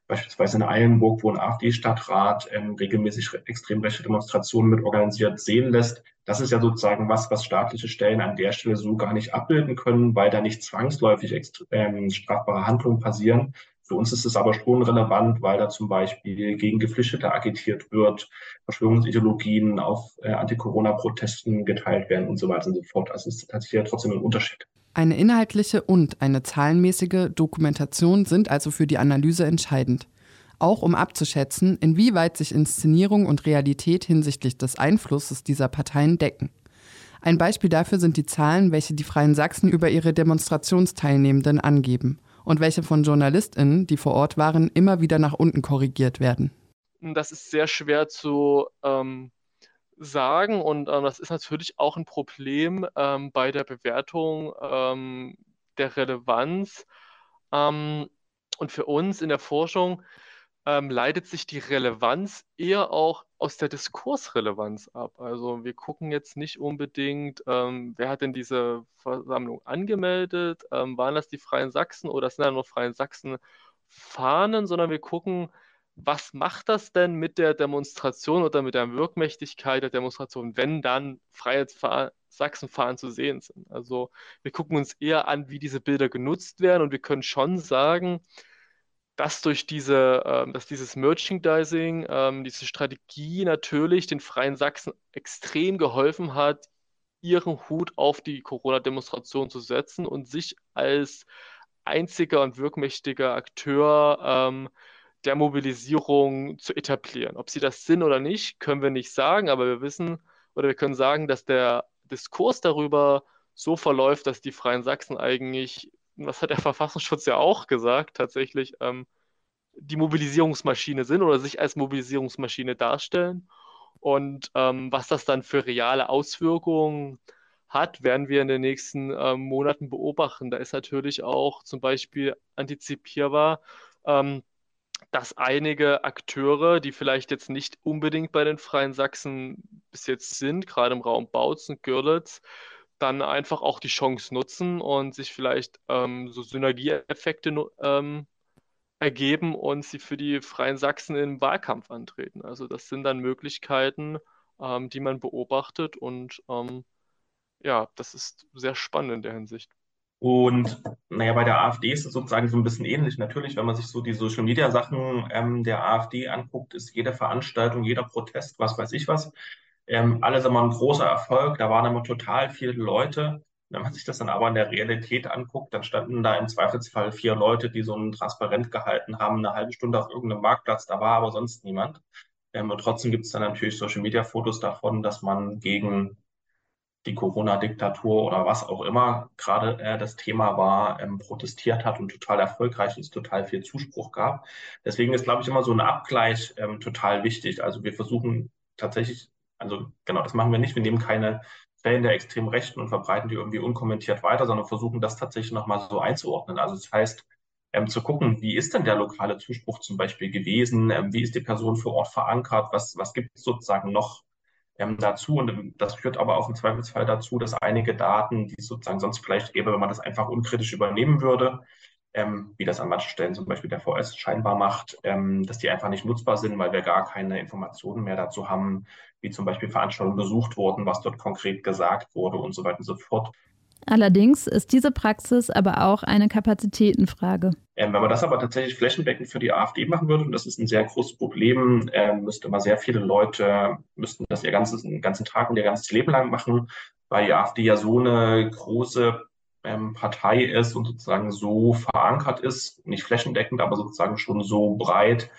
beispielsweise in Eilenburg, wo ein AfD-Stadtrat ähm, regelmäßig extrem rechte Demonstrationen mit organisiert sehen lässt. Das ist ja sozusagen was, was staatliche Stellen an der Stelle so gar nicht abbilden können, weil da nicht zwangsläufig ähm, strafbare Handlungen passieren. Für uns ist es aber schon relevant, weil da zum Beispiel gegen Geflüchtete agitiert wird, Verschwörungsideologien auf äh, Anti-Corona-Protesten geteilt werden und so weiter und so fort. Also es ist tatsächlich ja trotzdem ein Unterschied. Eine inhaltliche und eine zahlenmäßige Dokumentation sind also für die Analyse entscheidend. Auch um abzuschätzen, inwieweit sich Inszenierung und Realität hinsichtlich des Einflusses dieser Parteien decken. Ein Beispiel dafür sind die Zahlen, welche die Freien Sachsen über ihre Demonstrationsteilnehmenden angeben und welche von JournalistInnen, die vor Ort waren, immer wieder nach unten korrigiert werden. Das ist sehr schwer zu ähm, sagen und ähm, das ist natürlich auch ein Problem ähm, bei der Bewertung ähm, der Relevanz. Ähm, und für uns in der Forschung ähm, leitet sich die Relevanz eher auch aus der Diskursrelevanz ab. Also wir gucken jetzt nicht unbedingt, ähm, wer hat denn diese Versammlung angemeldet, waren das die Freien Sachsen oder sind da nur Freien Sachsen Fahnen, sondern wir gucken, was macht das denn mit der Demonstration oder mit der Wirkmächtigkeit der Demonstration, wenn dann Freiheitssachsenfahnen zu sehen sind? Also wir gucken uns eher an, wie diese Bilder genutzt werden und wir können schon sagen, dass durch diese, ähm, dass dieses Merchandising, ähm, diese Strategie natürlich den Freien Sachsen extrem geholfen hat, ihren Hut auf die Corona-Demonstration zu setzen und sich als einziger und wirkmächtiger Akteur ähm, der Mobilisierung zu etablieren. Ob sie das sind oder nicht, können wir nicht sagen, aber wir wissen oder wir können sagen, dass der Diskurs darüber so verläuft, dass die Freien Sachsen eigentlich, was hat der Verfassungsschutz ja auch gesagt, tatsächlich ähm, die Mobilisierungsmaschine sind oder sich als Mobilisierungsmaschine darstellen. Und ähm, was das dann für reale Auswirkungen hat, werden wir in den nächsten ähm, Monaten beobachten. Da ist natürlich auch zum Beispiel antizipierbar, ähm, dass einige Akteure, die vielleicht jetzt nicht unbedingt bei den Freien Sachsen bis jetzt sind, gerade im Raum Bautzen, Görlitz, dann einfach auch die Chance nutzen und sich vielleicht ähm, so Synergieeffekte ähm, ergeben und sie für die Freien Sachsen im Wahlkampf antreten. Also das sind dann Möglichkeiten, ähm, die man beobachtet und ähm, ja, das ist sehr spannend in der Hinsicht. Und naja, bei der AfD ist es sozusagen so ein bisschen ähnlich. Natürlich, wenn man sich so die Social Media Sachen ähm, der AfD anguckt, ist jede Veranstaltung, jeder Protest, was weiß ich was, ähm, alles immer ein großer Erfolg. Da waren immer total viele Leute. Wenn man sich das dann aber in der Realität anguckt, dann standen da im Zweifelsfall vier Leute, die so ein Transparent gehalten haben, eine halbe Stunde auf irgendeinem Marktplatz, da war aber sonst niemand. Ähm, und trotzdem gibt es dann natürlich Social Media Fotos davon, dass man gegen die Corona-Diktatur oder was auch immer gerade äh, das Thema war, ähm, protestiert hat und total erfolgreich ist, total viel Zuspruch gab. Deswegen ist, glaube ich, immer so ein Abgleich ähm, total wichtig. Also wir versuchen tatsächlich, also genau, das machen wir nicht. Wir nehmen keine Quellen der extremen Rechten und verbreiten die irgendwie unkommentiert weiter, sondern versuchen das tatsächlich nochmal so einzuordnen. Also das heißt, ähm, zu gucken, wie ist denn der lokale Zuspruch zum Beispiel gewesen, ähm, wie ist die Person vor Ort verankert, was, was gibt es sozusagen noch ähm, dazu. Und das führt aber auch im Zweifelsfall dazu, dass einige Daten, die es sozusagen sonst vielleicht gäbe, wenn man das einfach unkritisch übernehmen würde, ähm, wie das an manchen Stellen zum Beispiel der VS scheinbar macht, ähm, dass die einfach nicht nutzbar sind, weil wir gar keine Informationen mehr dazu haben, wie zum Beispiel Veranstaltungen besucht wurden, was dort konkret gesagt wurde und so weiter und so fort. Allerdings ist diese Praxis aber auch eine Kapazitätenfrage. Ähm, wenn man das aber tatsächlich flächendeckend für die AfD machen würde, und das ist ein sehr großes Problem, äh, müsste man sehr viele Leute, müssten das ihr ganzes, den ganzen Tag und ihr ganzes Leben lang machen, weil die AfD ja so eine große ähm, Partei ist und sozusagen so verankert ist, nicht flächendeckend, aber sozusagen schon so breit,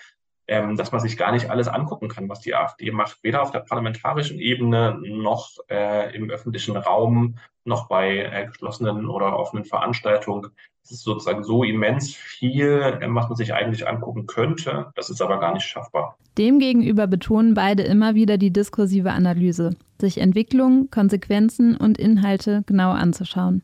ähm, dass man sich gar nicht alles angucken kann, was die AfD macht, weder auf der parlamentarischen Ebene noch äh, im öffentlichen Raum, noch bei äh, geschlossenen oder offenen Veranstaltungen. Es ist sozusagen so immens viel, äh, was man sich eigentlich angucken könnte. Das ist aber gar nicht schaffbar. Demgegenüber betonen beide immer wieder die diskursive Analyse, sich Entwicklung, Konsequenzen und Inhalte genau anzuschauen.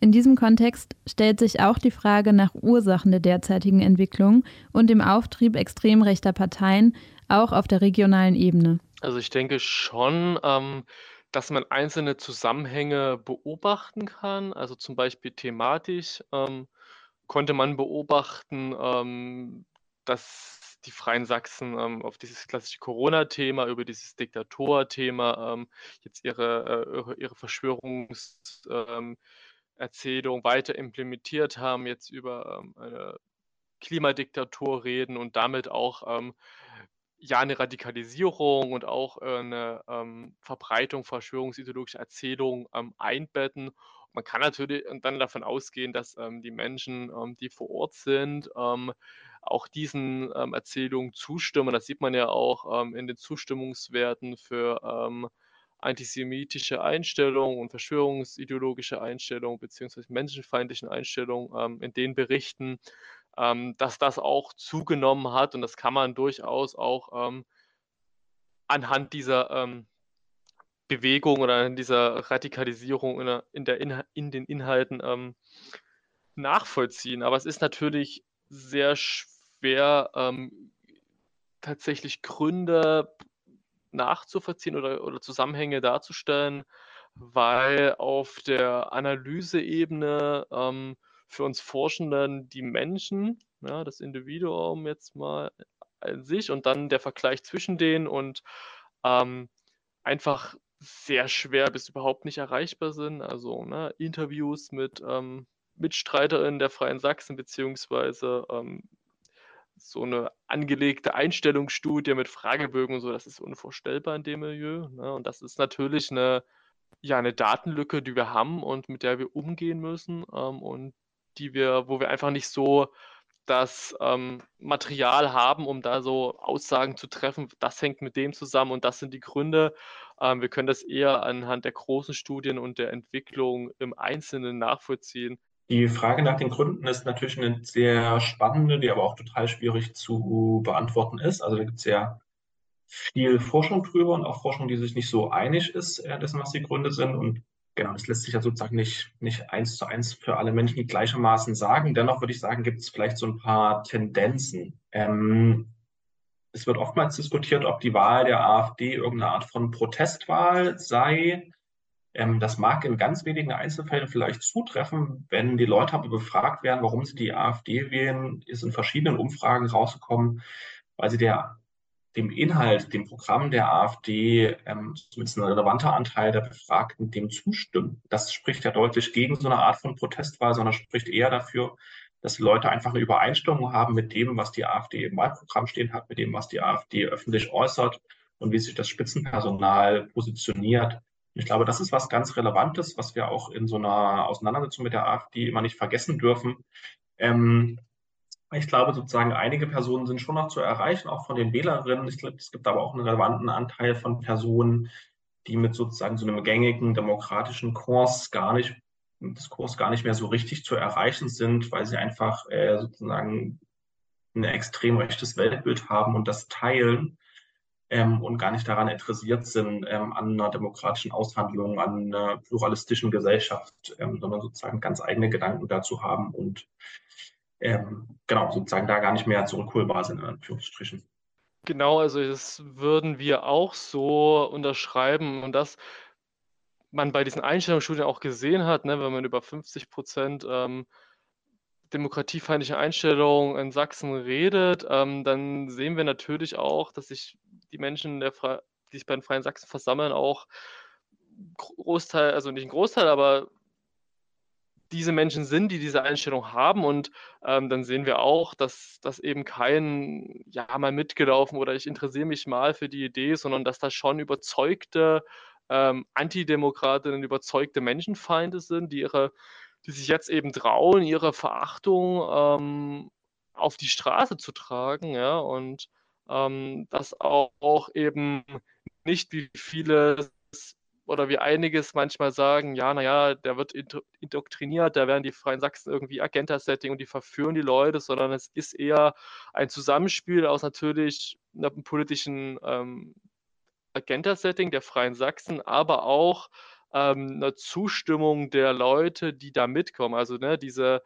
In diesem Kontext stellt sich auch die Frage nach Ursachen der derzeitigen Entwicklung und dem Auftrieb extrem rechter Parteien, auch auf der regionalen Ebene. Also ich denke schon, ähm, dass man einzelne Zusammenhänge beobachten kann. Also zum Beispiel thematisch ähm, konnte man beobachten, ähm, dass die Freien Sachsen ähm, auf dieses klassische Corona-Thema, über dieses Diktator-Thema ähm, jetzt ihre, äh, ihre, Verschwörungs- ähm, Erzählung weiter implementiert haben, jetzt über ähm, eine Klimadiktatur reden und damit auch ähm, ja eine Radikalisierung und auch äh, eine ähm, Verbreitung verschwörungsideologischer Erzählungen ähm, einbetten. Man kann natürlich dann davon ausgehen, dass ähm, die Menschen, ähm, die vor Ort sind, auch diesen Erzählungen zustimmen. Das sieht man ja auch in den Zustimmungswerten für antisemitische Einstellungen und verschwörungsideologische Einstellungen beziehungsweise menschenfeindlichen Einstellungen ähm, in den Berichten, ähm, dass das auch zugenommen hat und das kann man durchaus auch ähm, anhand dieser ähm, Bewegung oder in dieser Radikalisierung in, der, in, der Inha in den Inhalten ähm, nachvollziehen. Aber es ist natürlich sehr schwer, ähm, tatsächlich Gründe nachzuvollziehen oder, oder Zusammenhänge darzustellen, weil auf der Analyseebene ähm, für uns Forschenden die Menschen, ja, das Individuum jetzt mal an sich und dann der Vergleich zwischen denen und ähm, einfach sehr schwer bis überhaupt nicht erreichbar sind. Also ne, Interviews mit ähm, Mitstreiterinnen der Freien Sachsen beziehungsweise ähm, so eine angelegte Einstellungsstudie mit Fragebögen und so, das ist unvorstellbar in dem Milieu. Ne? Und das ist natürlich eine, ja, eine Datenlücke, die wir haben und mit der wir umgehen müssen. Ähm, und die wir, wo wir einfach nicht so das ähm, Material haben, um da so Aussagen zu treffen, das hängt mit dem zusammen und das sind die Gründe. Ähm, wir können das eher anhand der großen Studien und der Entwicklung im Einzelnen nachvollziehen. Die Frage nach den Gründen ist natürlich eine sehr spannende, die aber auch total schwierig zu beantworten ist. Also da gibt es ja viel Forschung drüber und auch Forschung, die sich nicht so einig ist, äh, dessen, was die Gründe sind. Und genau, das lässt sich ja sozusagen nicht, nicht eins zu eins für alle Menschen gleichermaßen sagen. Dennoch würde ich sagen, gibt es vielleicht so ein paar Tendenzen. Ähm, es wird oftmals diskutiert, ob die Wahl der AfD irgendeine Art von Protestwahl sei. Ähm, das mag in ganz wenigen Einzelfällen vielleicht zutreffen. Wenn die Leute aber befragt werden, warum sie die AfD wählen, ist in verschiedenen Umfragen rausgekommen, weil sie der dem Inhalt, dem Programm der AfD, ähm, zumindest ein relevanter Anteil der Befragten dem zustimmen. Das spricht ja deutlich gegen so eine Art von Protestwahl, sondern spricht eher dafür, dass die Leute einfach eine Übereinstimmung haben mit dem, was die AfD im Wahlprogramm stehen hat, mit dem, was die AfD öffentlich äußert und wie sich das Spitzenpersonal positioniert. Ich glaube, das ist was ganz Relevantes, was wir auch in so einer Auseinandersetzung mit der AfD immer nicht vergessen dürfen. Ähm, ich glaube, sozusagen einige Personen sind schon noch zu erreichen, auch von den Wählerinnen. Ich glaube, es gibt aber auch einen relevanten Anteil von Personen, die mit sozusagen so einem gängigen demokratischen Kurs gar nicht, Diskurs gar nicht mehr so richtig zu erreichen sind, weil sie einfach äh, sozusagen ein extrem rechtes Weltbild haben und das teilen ähm, und gar nicht daran interessiert sind ähm, an einer demokratischen Aushandlung, an einer pluralistischen Gesellschaft, ähm, sondern sozusagen ganz eigene Gedanken dazu haben und ähm, genau, sozusagen da gar nicht mehr zurückholbar sind, in Anführungsstrichen. Genau, also das würden wir auch so unterschreiben und das man bei diesen Einstellungsstudien auch gesehen hat, ne, wenn man über 50 Prozent ähm, demokratiefeindliche Einstellungen in Sachsen redet, ähm, dann sehen wir natürlich auch, dass sich die Menschen, die sich bei den Freien Sachsen versammeln, auch Großteil, also nicht ein Großteil, aber diese Menschen sind, die diese Einstellung haben. Und ähm, dann sehen wir auch, dass das eben kein, ja, mal mitgelaufen oder ich interessiere mich mal für die Idee, sondern dass das schon überzeugte ähm, Antidemokratinnen, überzeugte Menschenfeinde sind, die ihre, die sich jetzt eben trauen, ihre Verachtung ähm, auf die Straße zu tragen, ja, und ähm, das auch, auch eben nicht wie viele oder wie einiges manchmal sagen, ja, naja, der wird indoktriniert, da werden die Freien Sachsen irgendwie Agenda-Setting und die verführen die Leute, sondern es ist eher ein Zusammenspiel aus natürlich einem politischen ähm, Agenda-Setting der Freien Sachsen, aber auch ähm, einer Zustimmung der Leute, die da mitkommen. Also ne, diese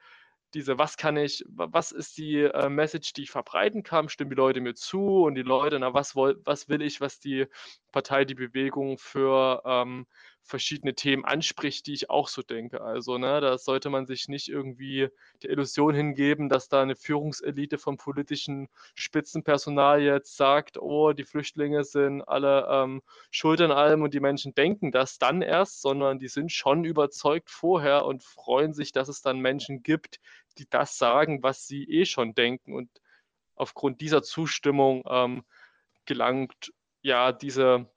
diese, was kann ich, was ist die äh, Message, die ich verbreiten kann, stimmen die Leute mir zu? Und die Leute, na, was, woll, was will ich, was die Partei, die Bewegung für ähm, verschiedene Themen anspricht, die ich auch so denke. Also, ne, da sollte man sich nicht irgendwie der Illusion hingeben, dass da eine Führungselite vom politischen Spitzenpersonal jetzt sagt, oh, die Flüchtlinge sind alle ähm, schuld an allem und die Menschen denken das dann erst, sondern die sind schon überzeugt vorher und freuen sich, dass es dann Menschen gibt, die das sagen, was sie eh schon denken. Und aufgrund dieser Zustimmung ähm, gelangt ja diese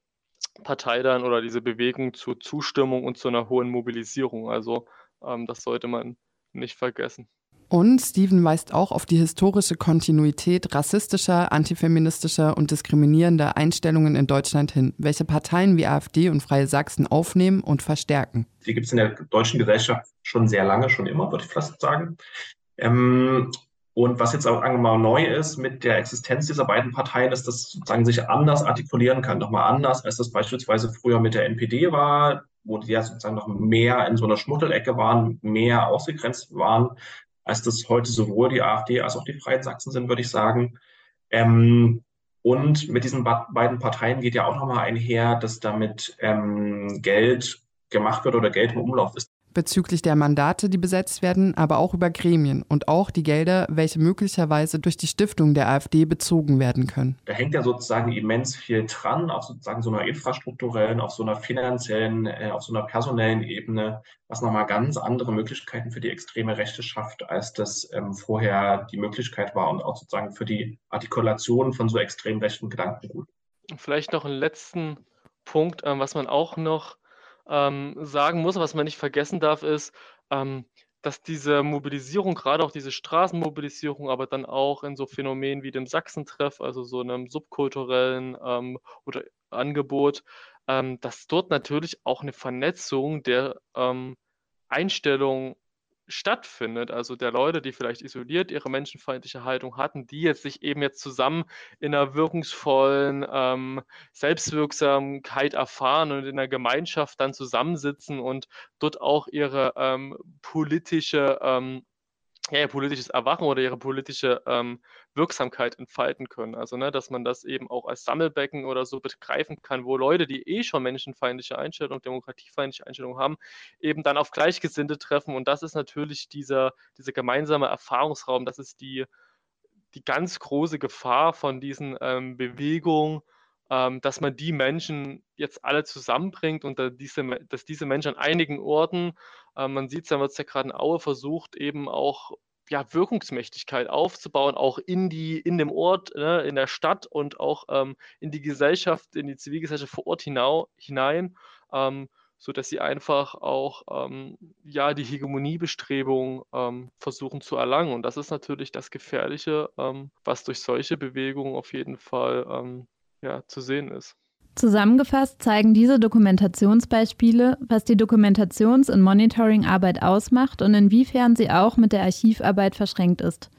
Partei dann oder diese Bewegung zur Zustimmung und zu einer hohen Mobilisierung. Also ähm, das sollte man nicht vergessen. Und Steven weist auch auf die historische Kontinuität rassistischer, antifeministischer und diskriminierender Einstellungen in Deutschland hin, welche Parteien wie AfD und Freie Sachsen aufnehmen und verstärken. Die gibt es in der deutschen Gesellschaft schon sehr lange, schon immer, würde ich fast sagen. Ähm, und was jetzt auch mal neu ist mit der Existenz dieser beiden Parteien, ist, dass sozusagen sich anders artikulieren kann, nochmal anders, als das beispielsweise früher mit der NPD war, wo die ja sozusagen noch mehr in so einer Schmuttelecke waren, mehr ausgegrenzt waren, als das heute sowohl die AfD als auch die Freien Sachsen sind, würde ich sagen. Ähm, und mit diesen beiden Parteien geht ja auch nochmal einher, dass damit ähm, Geld gemacht wird oder Geld im Umlauf ist bezüglich der Mandate, die besetzt werden, aber auch über Gremien und auch die Gelder, welche möglicherweise durch die Stiftung der AfD bezogen werden können. Da hängt ja sozusagen immens viel dran, auf sozusagen so einer infrastrukturellen, auf so einer finanziellen, äh, auf so einer personellen Ebene, was nochmal ganz andere Möglichkeiten für die extreme Rechte schafft, als das ähm, vorher die Möglichkeit war und auch sozusagen für die Artikulation von so extrem rechten Gedankengut. Vielleicht noch einen letzten Punkt, ähm, was man auch noch ähm, sagen muss, was man nicht vergessen darf, ist, ähm, dass diese Mobilisierung, gerade auch diese Straßenmobilisierung, aber dann auch in so Phänomenen wie dem Sachsentreff, also so einem subkulturellen ähm, oder Angebot, ähm, dass dort natürlich auch eine Vernetzung der ähm, Einstellung stattfindet, also der Leute, die vielleicht isoliert ihre menschenfeindliche Haltung hatten, die jetzt sich eben jetzt zusammen in einer wirkungsvollen ähm, Selbstwirksamkeit erfahren und in einer Gemeinschaft dann zusammensitzen und dort auch ihre ähm, politische ähm, ja, ihr politisches Erwachen oder ihre politische ähm, Wirksamkeit entfalten können. Also, ne, dass man das eben auch als Sammelbecken oder so begreifen kann, wo Leute, die eh schon menschenfeindliche Einstellungen, demokratiefeindliche Einstellungen haben, eben dann auf Gleichgesinnte treffen. Und das ist natürlich dieser, dieser gemeinsame Erfahrungsraum, das ist die, die ganz große Gefahr von diesen ähm, Bewegungen, ähm, dass man die Menschen jetzt alle zusammenbringt und dass diese, dass diese Menschen an einigen Orten, äh, man sieht es ja, wird es ja gerade in Aue versucht, eben auch ja, Wirkungsmächtigkeit aufzubauen, auch in die, in dem Ort, ne, in der Stadt und auch ähm, in die Gesellschaft, in die Zivilgesellschaft vor Ort hinau, hinein, ähm, sodass sie einfach auch ähm, ja, die Hegemoniebestrebung ähm, versuchen zu erlangen. Und das ist natürlich das Gefährliche, ähm, was durch solche Bewegungen auf jeden Fall ähm, ja, zu sehen ist. Zusammengefasst zeigen diese Dokumentationsbeispiele, was die Dokumentations- und Monitoringarbeit ausmacht und inwiefern sie auch mit der Archivarbeit verschränkt ist.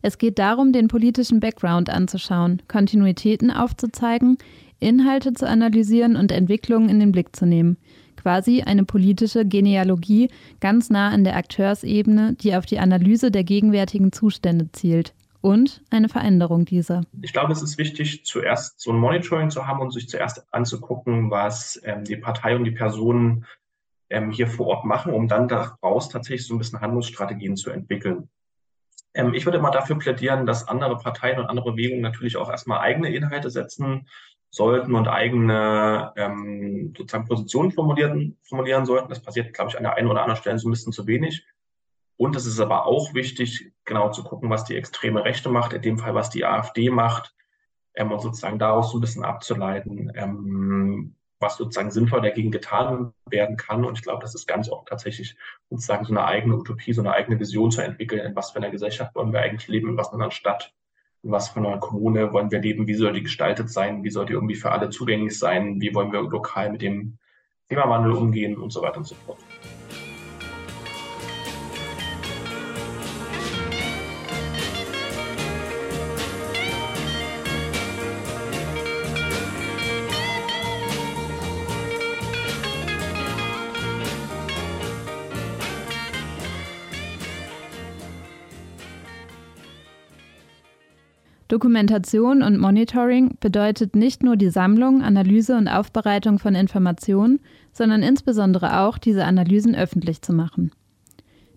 Es geht darum, den politischen Background anzuschauen, Kontinuitäten aufzuzeigen, Inhalte zu analysieren und Entwicklungen in den Blick zu nehmen. Quasi eine politische Genealogie ganz nah an der Akteursebene, die auf die Analyse der gegenwärtigen Zustände zielt und eine Veränderung dieser. Ich glaube, es ist wichtig, zuerst so ein Monitoring zu haben und sich zuerst anzugucken, was ähm, die Partei und die Personen ähm, hier vor Ort machen, um dann daraus tatsächlich so ein bisschen Handlungsstrategien zu entwickeln. Ähm, ich würde mal dafür plädieren, dass andere Parteien und andere Bewegungen natürlich auch erstmal eigene Inhalte setzen sollten und eigene ähm, sozusagen Positionen formulieren, formulieren sollten. Das passiert, glaube ich, an der einen oder anderen Stelle so ein bisschen zu wenig. Und es ist aber auch wichtig, genau zu gucken, was die extreme Rechte macht, in dem Fall, was die AfD macht, ähm, und sozusagen daraus so ein bisschen abzuleiten, ähm, was sozusagen sinnvoll dagegen getan werden kann. Und ich glaube, das ist ganz auch tatsächlich sozusagen so eine eigene Utopie, so eine eigene Vision zu entwickeln, in was für einer Gesellschaft wollen wir eigentlich leben, in was für einer Stadt, in was für einer Kommune wollen wir leben, wie soll die gestaltet sein, wie soll die irgendwie für alle zugänglich sein, wie wollen wir lokal mit dem Klimawandel umgehen und so weiter und so fort. Dokumentation und Monitoring bedeutet nicht nur die Sammlung, Analyse und Aufbereitung von Informationen, sondern insbesondere auch, diese Analysen öffentlich zu machen.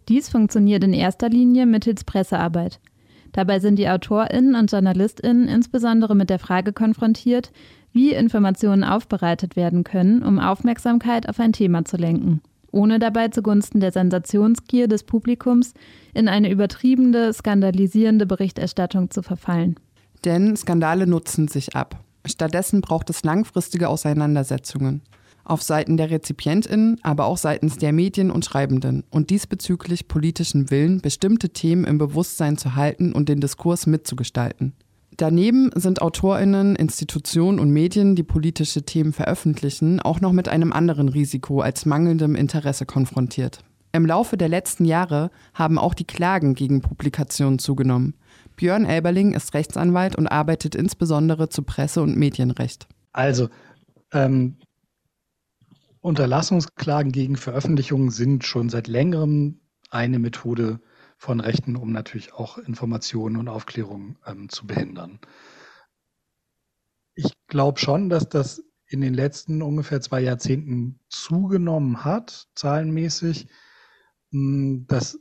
Dies funktioniert in erster Linie mittels Pressearbeit. Dabei sind die AutorInnen und JournalistInnen insbesondere mit der Frage konfrontiert, wie Informationen aufbereitet werden können, um Aufmerksamkeit auf ein Thema zu lenken ohne dabei zugunsten der Sensationsgier des Publikums in eine übertriebene, skandalisierende Berichterstattung zu verfallen. Denn Skandale nutzen sich ab. Stattdessen braucht es langfristige Auseinandersetzungen. Auf Seiten der RezipientInnen, aber auch seitens der Medien und Schreibenden und diesbezüglich politischen Willen, bestimmte Themen im Bewusstsein zu halten und den Diskurs mitzugestalten. Daneben sind AutorInnen, Institutionen und Medien, die politische Themen veröffentlichen, auch noch mit einem anderen Risiko als mangelndem Interesse konfrontiert. Im Laufe der letzten Jahre haben auch die Klagen gegen Publikationen zugenommen. Björn Elberling ist Rechtsanwalt und arbeitet insbesondere zu Presse- und Medienrecht. Also, ähm, Unterlassungsklagen gegen Veröffentlichungen sind schon seit längerem eine Methode von Rechten, um natürlich auch Informationen und Aufklärung ähm, zu behindern. Ich glaube schon, dass das in den letzten ungefähr zwei Jahrzehnten zugenommen hat, zahlenmäßig. Hm, das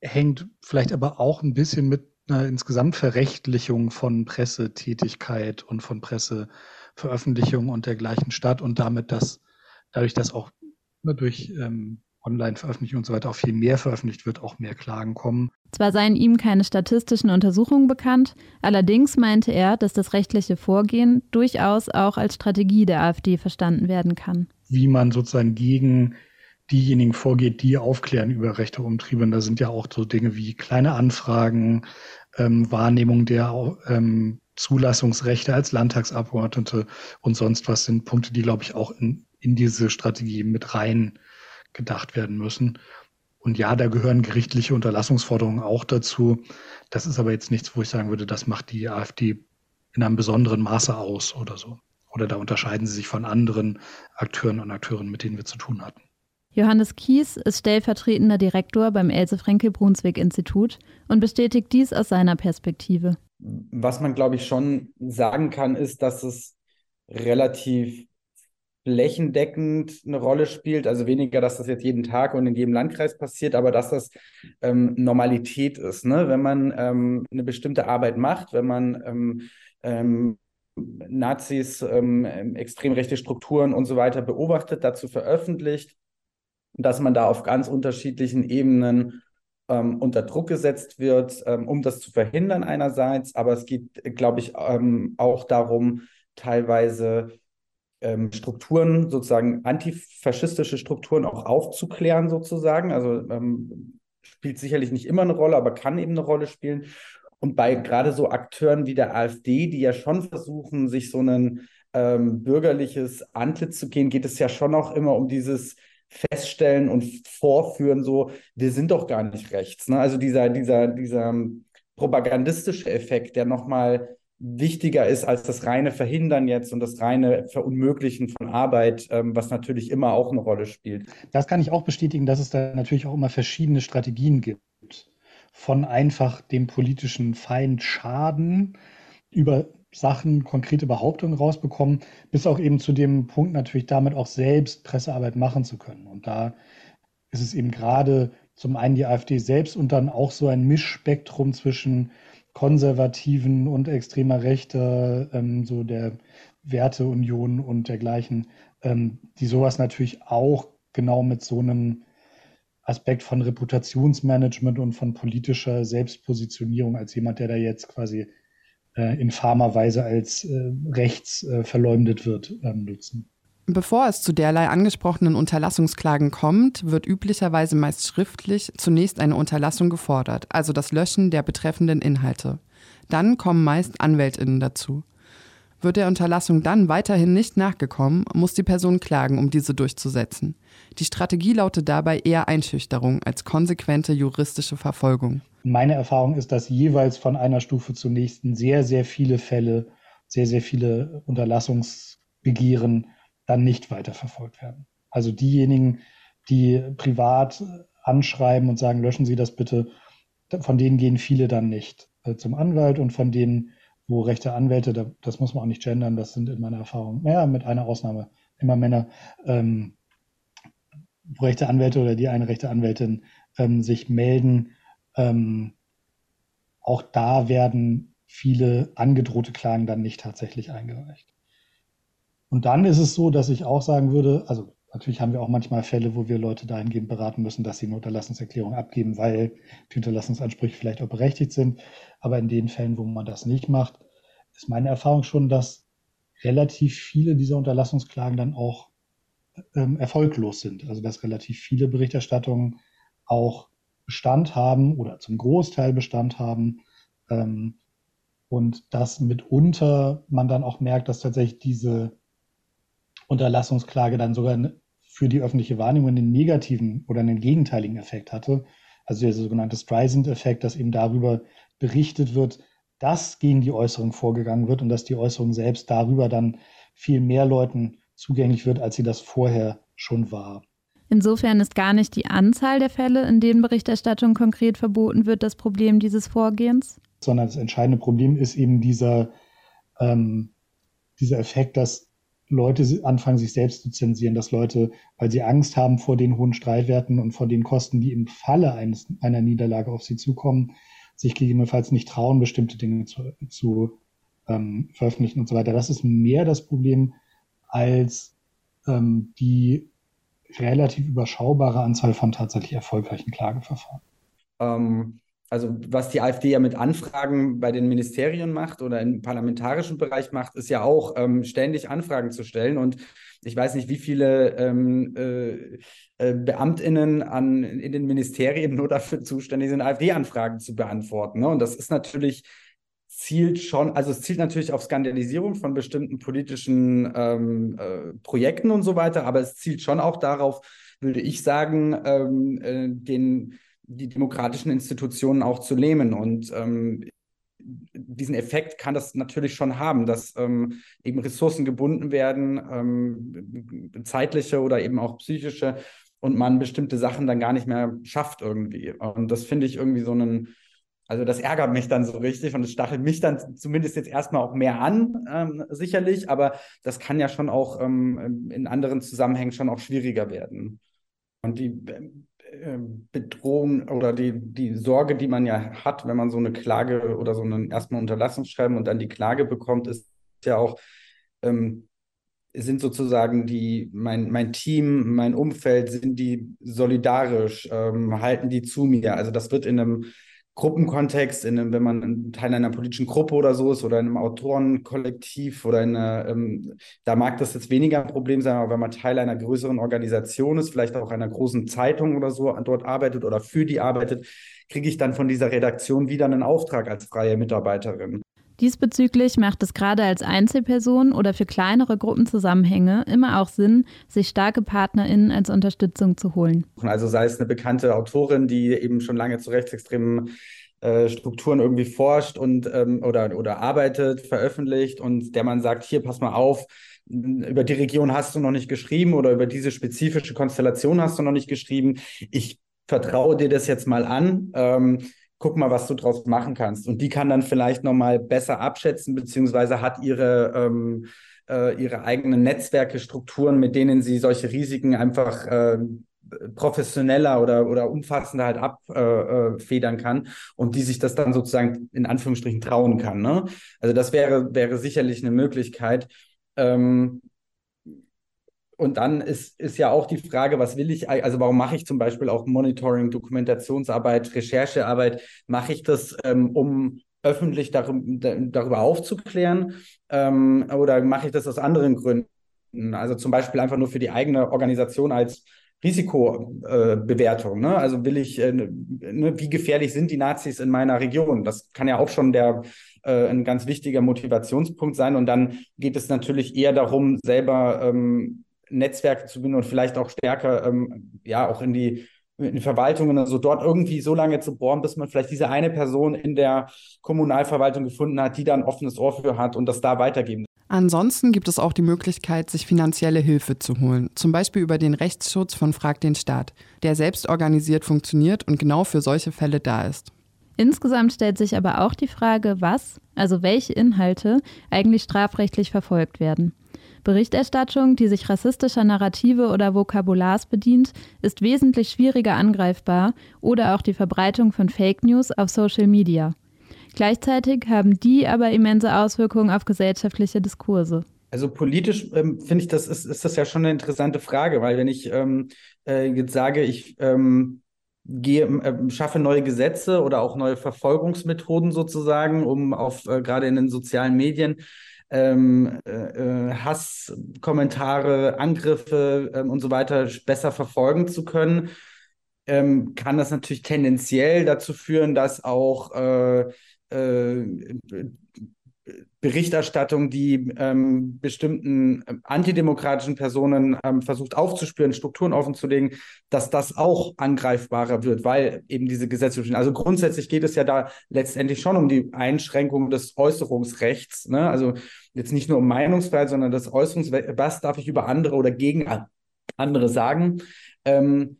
hängt vielleicht aber auch ein bisschen mit einer insgesamt Verrechtlichung von Pressetätigkeit und von Presseveröffentlichung und dergleichen statt und damit, dass dadurch, dass auch durch ähm, Online-Veröffentlichung und so weiter auch viel mehr veröffentlicht wird, auch mehr Klagen kommen. Zwar seien ihm keine statistischen Untersuchungen bekannt, allerdings meinte er, dass das rechtliche Vorgehen durchaus auch als Strategie der AfD verstanden werden kann. Wie man sozusagen gegen diejenigen vorgeht, die aufklären über rechte Umtriebe. Und da sind ja auch so Dinge wie kleine Anfragen, ähm, Wahrnehmung der ähm, Zulassungsrechte als Landtagsabgeordnete und sonst was sind Punkte, die, glaube ich, auch in, in diese Strategie mit rein gedacht werden müssen. Und ja, da gehören gerichtliche Unterlassungsforderungen auch dazu. Das ist aber jetzt nichts, wo ich sagen würde, das macht die AfD in einem besonderen Maße aus oder so. Oder da unterscheiden sie sich von anderen Akteuren und Akteuren, mit denen wir zu tun hatten. Johannes Kies ist stellvertretender Direktor beim Else-Frenkel-Brunswick-Institut und bestätigt dies aus seiner Perspektive. Was man, glaube ich, schon sagen kann, ist, dass es relativ flächendeckend eine Rolle spielt. Also weniger, dass das jetzt jeden Tag und in jedem Landkreis passiert, aber dass das ähm, Normalität ist. Ne? Wenn man ähm, eine bestimmte Arbeit macht, wenn man ähm, ähm Nazis, ähm, extrem rechte Strukturen und so weiter beobachtet, dazu veröffentlicht, dass man da auf ganz unterschiedlichen Ebenen ähm, unter Druck gesetzt wird, ähm, um das zu verhindern einerseits, aber es geht, glaube ich, ähm, auch darum, teilweise ähm, Strukturen, sozusagen antifaschistische Strukturen auch aufzuklären, sozusagen. Also ähm, spielt sicherlich nicht immer eine Rolle, aber kann eben eine Rolle spielen. Und bei gerade so Akteuren wie der AfD, die ja schon versuchen, sich so ein ähm, bürgerliches Antlitz zu gehen, geht es ja schon auch immer um dieses feststellen und vorführen, so, wir sind doch gar nicht rechts. Ne? Also dieser, dieser, dieser propagandistische Effekt, der nochmal wichtiger ist als das reine Verhindern jetzt und das reine Verunmöglichen von Arbeit, ähm, was natürlich immer auch eine Rolle spielt. Das kann ich auch bestätigen, dass es da natürlich auch immer verschiedene Strategien gibt. Von einfach dem politischen Feind schaden über Sachen, konkrete Behauptungen rausbekommen, bis auch eben zu dem Punkt natürlich damit auch selbst Pressearbeit machen zu können. Und da ist es eben gerade zum einen die AfD selbst und dann auch so ein Mischspektrum zwischen Konservativen und extremer Rechte, ähm, so der Werteunion und dergleichen, ähm, die sowas natürlich auch genau mit so einem Aspekt von Reputationsmanagement und von politischer Selbstpositionierung als jemand, der da jetzt quasi äh, infamer Weise als äh, rechts äh, verleumdet wird, ähm, nutzen. Bevor es zu derlei angesprochenen Unterlassungsklagen kommt, wird üblicherweise meist schriftlich zunächst eine Unterlassung gefordert, also das Löschen der betreffenden Inhalte. Dann kommen meist Anwältinnen dazu. Wird der Unterlassung dann weiterhin nicht nachgekommen, muss die Person klagen, um diese durchzusetzen. Die Strategie lautet dabei eher Einschüchterung als konsequente juristische Verfolgung. Meine Erfahrung ist, dass jeweils von einer Stufe zur nächsten sehr, sehr viele Fälle, sehr, sehr viele Unterlassungsbegehren dann nicht weiterverfolgt werden. Also diejenigen, die privat anschreiben und sagen, löschen Sie das bitte, von denen gehen viele dann nicht äh, zum Anwalt und von denen, wo rechte Anwälte, das muss man auch nicht gendern, das sind in meiner Erfahrung, naja, mit einer Ausnahme, immer Männer, ähm, rechte Anwälte oder die eine rechte Anwältin ähm, sich melden. Ähm, auch da werden viele angedrohte Klagen dann nicht tatsächlich eingereicht. Und dann ist es so, dass ich auch sagen würde, also natürlich haben wir auch manchmal Fälle, wo wir Leute dahingehend beraten müssen, dass sie eine Unterlassungserklärung abgeben, weil die Unterlassungsansprüche vielleicht auch berechtigt sind. Aber in den Fällen, wo man das nicht macht, ist meine Erfahrung schon, dass relativ viele dieser Unterlassungsklagen dann auch ähm, erfolglos sind. Also dass relativ viele Berichterstattungen auch Bestand haben oder zum Großteil Bestand haben. Ähm, und dass mitunter man dann auch merkt, dass tatsächlich diese Unterlassungsklage dann sogar für die öffentliche Wahrnehmung einen negativen oder einen gegenteiligen Effekt hatte. Also der sogenannte Streisand-Effekt, dass eben darüber berichtet wird, dass gegen die Äußerung vorgegangen wird und dass die Äußerung selbst darüber dann viel mehr Leuten zugänglich wird, als sie das vorher schon war. Insofern ist gar nicht die Anzahl der Fälle, in denen Berichterstattung konkret verboten wird, das Problem dieses Vorgehens? Sondern das entscheidende Problem ist eben dieser, ähm, dieser Effekt, dass Leute anfangen, sich selbst zu zensieren, dass Leute, weil sie Angst haben vor den hohen Streitwerten und vor den Kosten, die im Falle eines, einer Niederlage auf sie zukommen, sich gegebenenfalls nicht trauen, bestimmte Dinge zu, zu ähm, veröffentlichen und so weiter. Das ist mehr das Problem als ähm, die relativ überschaubare Anzahl von tatsächlich erfolgreichen Klageverfahren. Ähm, also was die AfD ja mit Anfragen bei den Ministerien macht oder im parlamentarischen Bereich macht, ist ja auch ähm, ständig Anfragen zu stellen. Und ich weiß nicht, wie viele ähm, äh, äh, BeamtInnen an, in den Ministerien nur dafür zuständig sind, AfD-Anfragen zu beantworten. Ne? Und das ist natürlich zielt schon, also es zielt natürlich auf Skandalisierung von bestimmten politischen ähm, äh, Projekten und so weiter, aber es zielt schon auch darauf, würde ich sagen, ähm, äh, den die demokratischen Institutionen auch zu lähmen. Und ähm, diesen Effekt kann das natürlich schon haben, dass ähm, eben Ressourcen gebunden werden, ähm, zeitliche oder eben auch psychische, und man bestimmte Sachen dann gar nicht mehr schafft irgendwie. Und das finde ich irgendwie so einen, also das ärgert mich dann so richtig und es stachelt mich dann zumindest jetzt erstmal auch mehr an, ähm, sicherlich, aber das kann ja schon auch ähm, in anderen Zusammenhängen schon auch schwieriger werden. Und die Bedrohung oder die, die Sorge, die man ja hat, wenn man so eine Klage oder so einen erstmal Unterlassungsschreiben und dann die Klage bekommt, ist ja auch, ähm, sind sozusagen die, mein, mein Team, mein Umfeld, sind die solidarisch, ähm, halten die zu mir. Also das wird in einem Gruppenkontext, in wenn man Teil einer politischen Gruppe oder so ist oder in einem Autorenkollektiv oder in einer, ähm, da mag das jetzt weniger ein Problem sein, aber wenn man Teil einer größeren Organisation ist, vielleicht auch einer großen Zeitung oder so dort arbeitet oder für die arbeitet, kriege ich dann von dieser Redaktion wieder einen Auftrag als freie Mitarbeiterin. Diesbezüglich macht es gerade als Einzelperson oder für kleinere Gruppenzusammenhänge immer auch Sinn, sich starke PartnerInnen als Unterstützung zu holen. Also sei es eine bekannte Autorin, die eben schon lange zu rechtsextremen äh, Strukturen irgendwie forscht und ähm, oder, oder arbeitet, veröffentlicht und der man sagt, hier, pass mal auf, über die Region hast du noch nicht geschrieben oder über diese spezifische Konstellation hast du noch nicht geschrieben. Ich vertraue dir das jetzt mal an. Ähm, guck mal, was du draus machen kannst. Und die kann dann vielleicht nochmal besser abschätzen, beziehungsweise hat ihre, ähm, äh, ihre eigenen Netzwerke, Strukturen, mit denen sie solche Risiken einfach äh, professioneller oder, oder umfassender halt abfedern äh, äh kann und die sich das dann sozusagen in Anführungsstrichen trauen kann. Ne? Also das wäre, wäre sicherlich eine Möglichkeit. Ähm, und dann ist, ist ja auch die Frage, was will ich, also warum mache ich zum Beispiel auch Monitoring, Dokumentationsarbeit, Recherchearbeit? Mache ich das, ähm, um öffentlich darüber, darüber aufzuklären ähm, oder mache ich das aus anderen Gründen? Also zum Beispiel einfach nur für die eigene Organisation als Risikobewertung. Äh, ne? Also will ich, äh, ne, wie gefährlich sind die Nazis in meiner Region? Das kann ja auch schon der äh, ein ganz wichtiger Motivationspunkt sein. Und dann geht es natürlich eher darum, selber ähm, Netzwerke zu binden und vielleicht auch stärker, ähm, ja, auch in die, in die Verwaltungen, also dort irgendwie so lange zu bohren, bis man vielleicht diese eine Person in der Kommunalverwaltung gefunden hat, die da ein offenes Ohr für hat und das da weitergeben. Ansonsten gibt es auch die Möglichkeit, sich finanzielle Hilfe zu holen, zum Beispiel über den Rechtsschutz von Frag den Staat, der selbst organisiert funktioniert und genau für solche Fälle da ist. Insgesamt stellt sich aber auch die Frage, was, also welche Inhalte eigentlich strafrechtlich verfolgt werden. Berichterstattung, die sich rassistischer Narrative oder Vokabulars bedient, ist wesentlich schwieriger angreifbar oder auch die Verbreitung von Fake News auf Social Media. Gleichzeitig haben die aber immense Auswirkungen auf gesellschaftliche Diskurse. Also politisch ähm, finde ich, das ist, ist das ja schon eine interessante Frage, weil wenn ich ähm, äh, jetzt sage, ich ähm, gehe, äh, schaffe neue Gesetze oder auch neue Verfolgungsmethoden sozusagen, um auf äh, gerade in den sozialen Medien ähm, äh, äh, Hasskommentare, Angriffe ähm, und so weiter besser verfolgen zu können, ähm, kann das natürlich tendenziell dazu führen, dass auch äh, äh, Berichterstattung, die ähm, bestimmten ähm, antidemokratischen Personen ähm, versucht aufzuspüren, Strukturen offenzulegen, dass das auch angreifbarer wird, weil eben diese Gesetze stehen. Also grundsätzlich geht es ja da letztendlich schon um die Einschränkung des Äußerungsrechts. Ne? Also jetzt nicht nur um Meinungsfreiheit, sondern das Äußerungsrecht, was darf ich über andere oder gegen andere sagen. Ähm,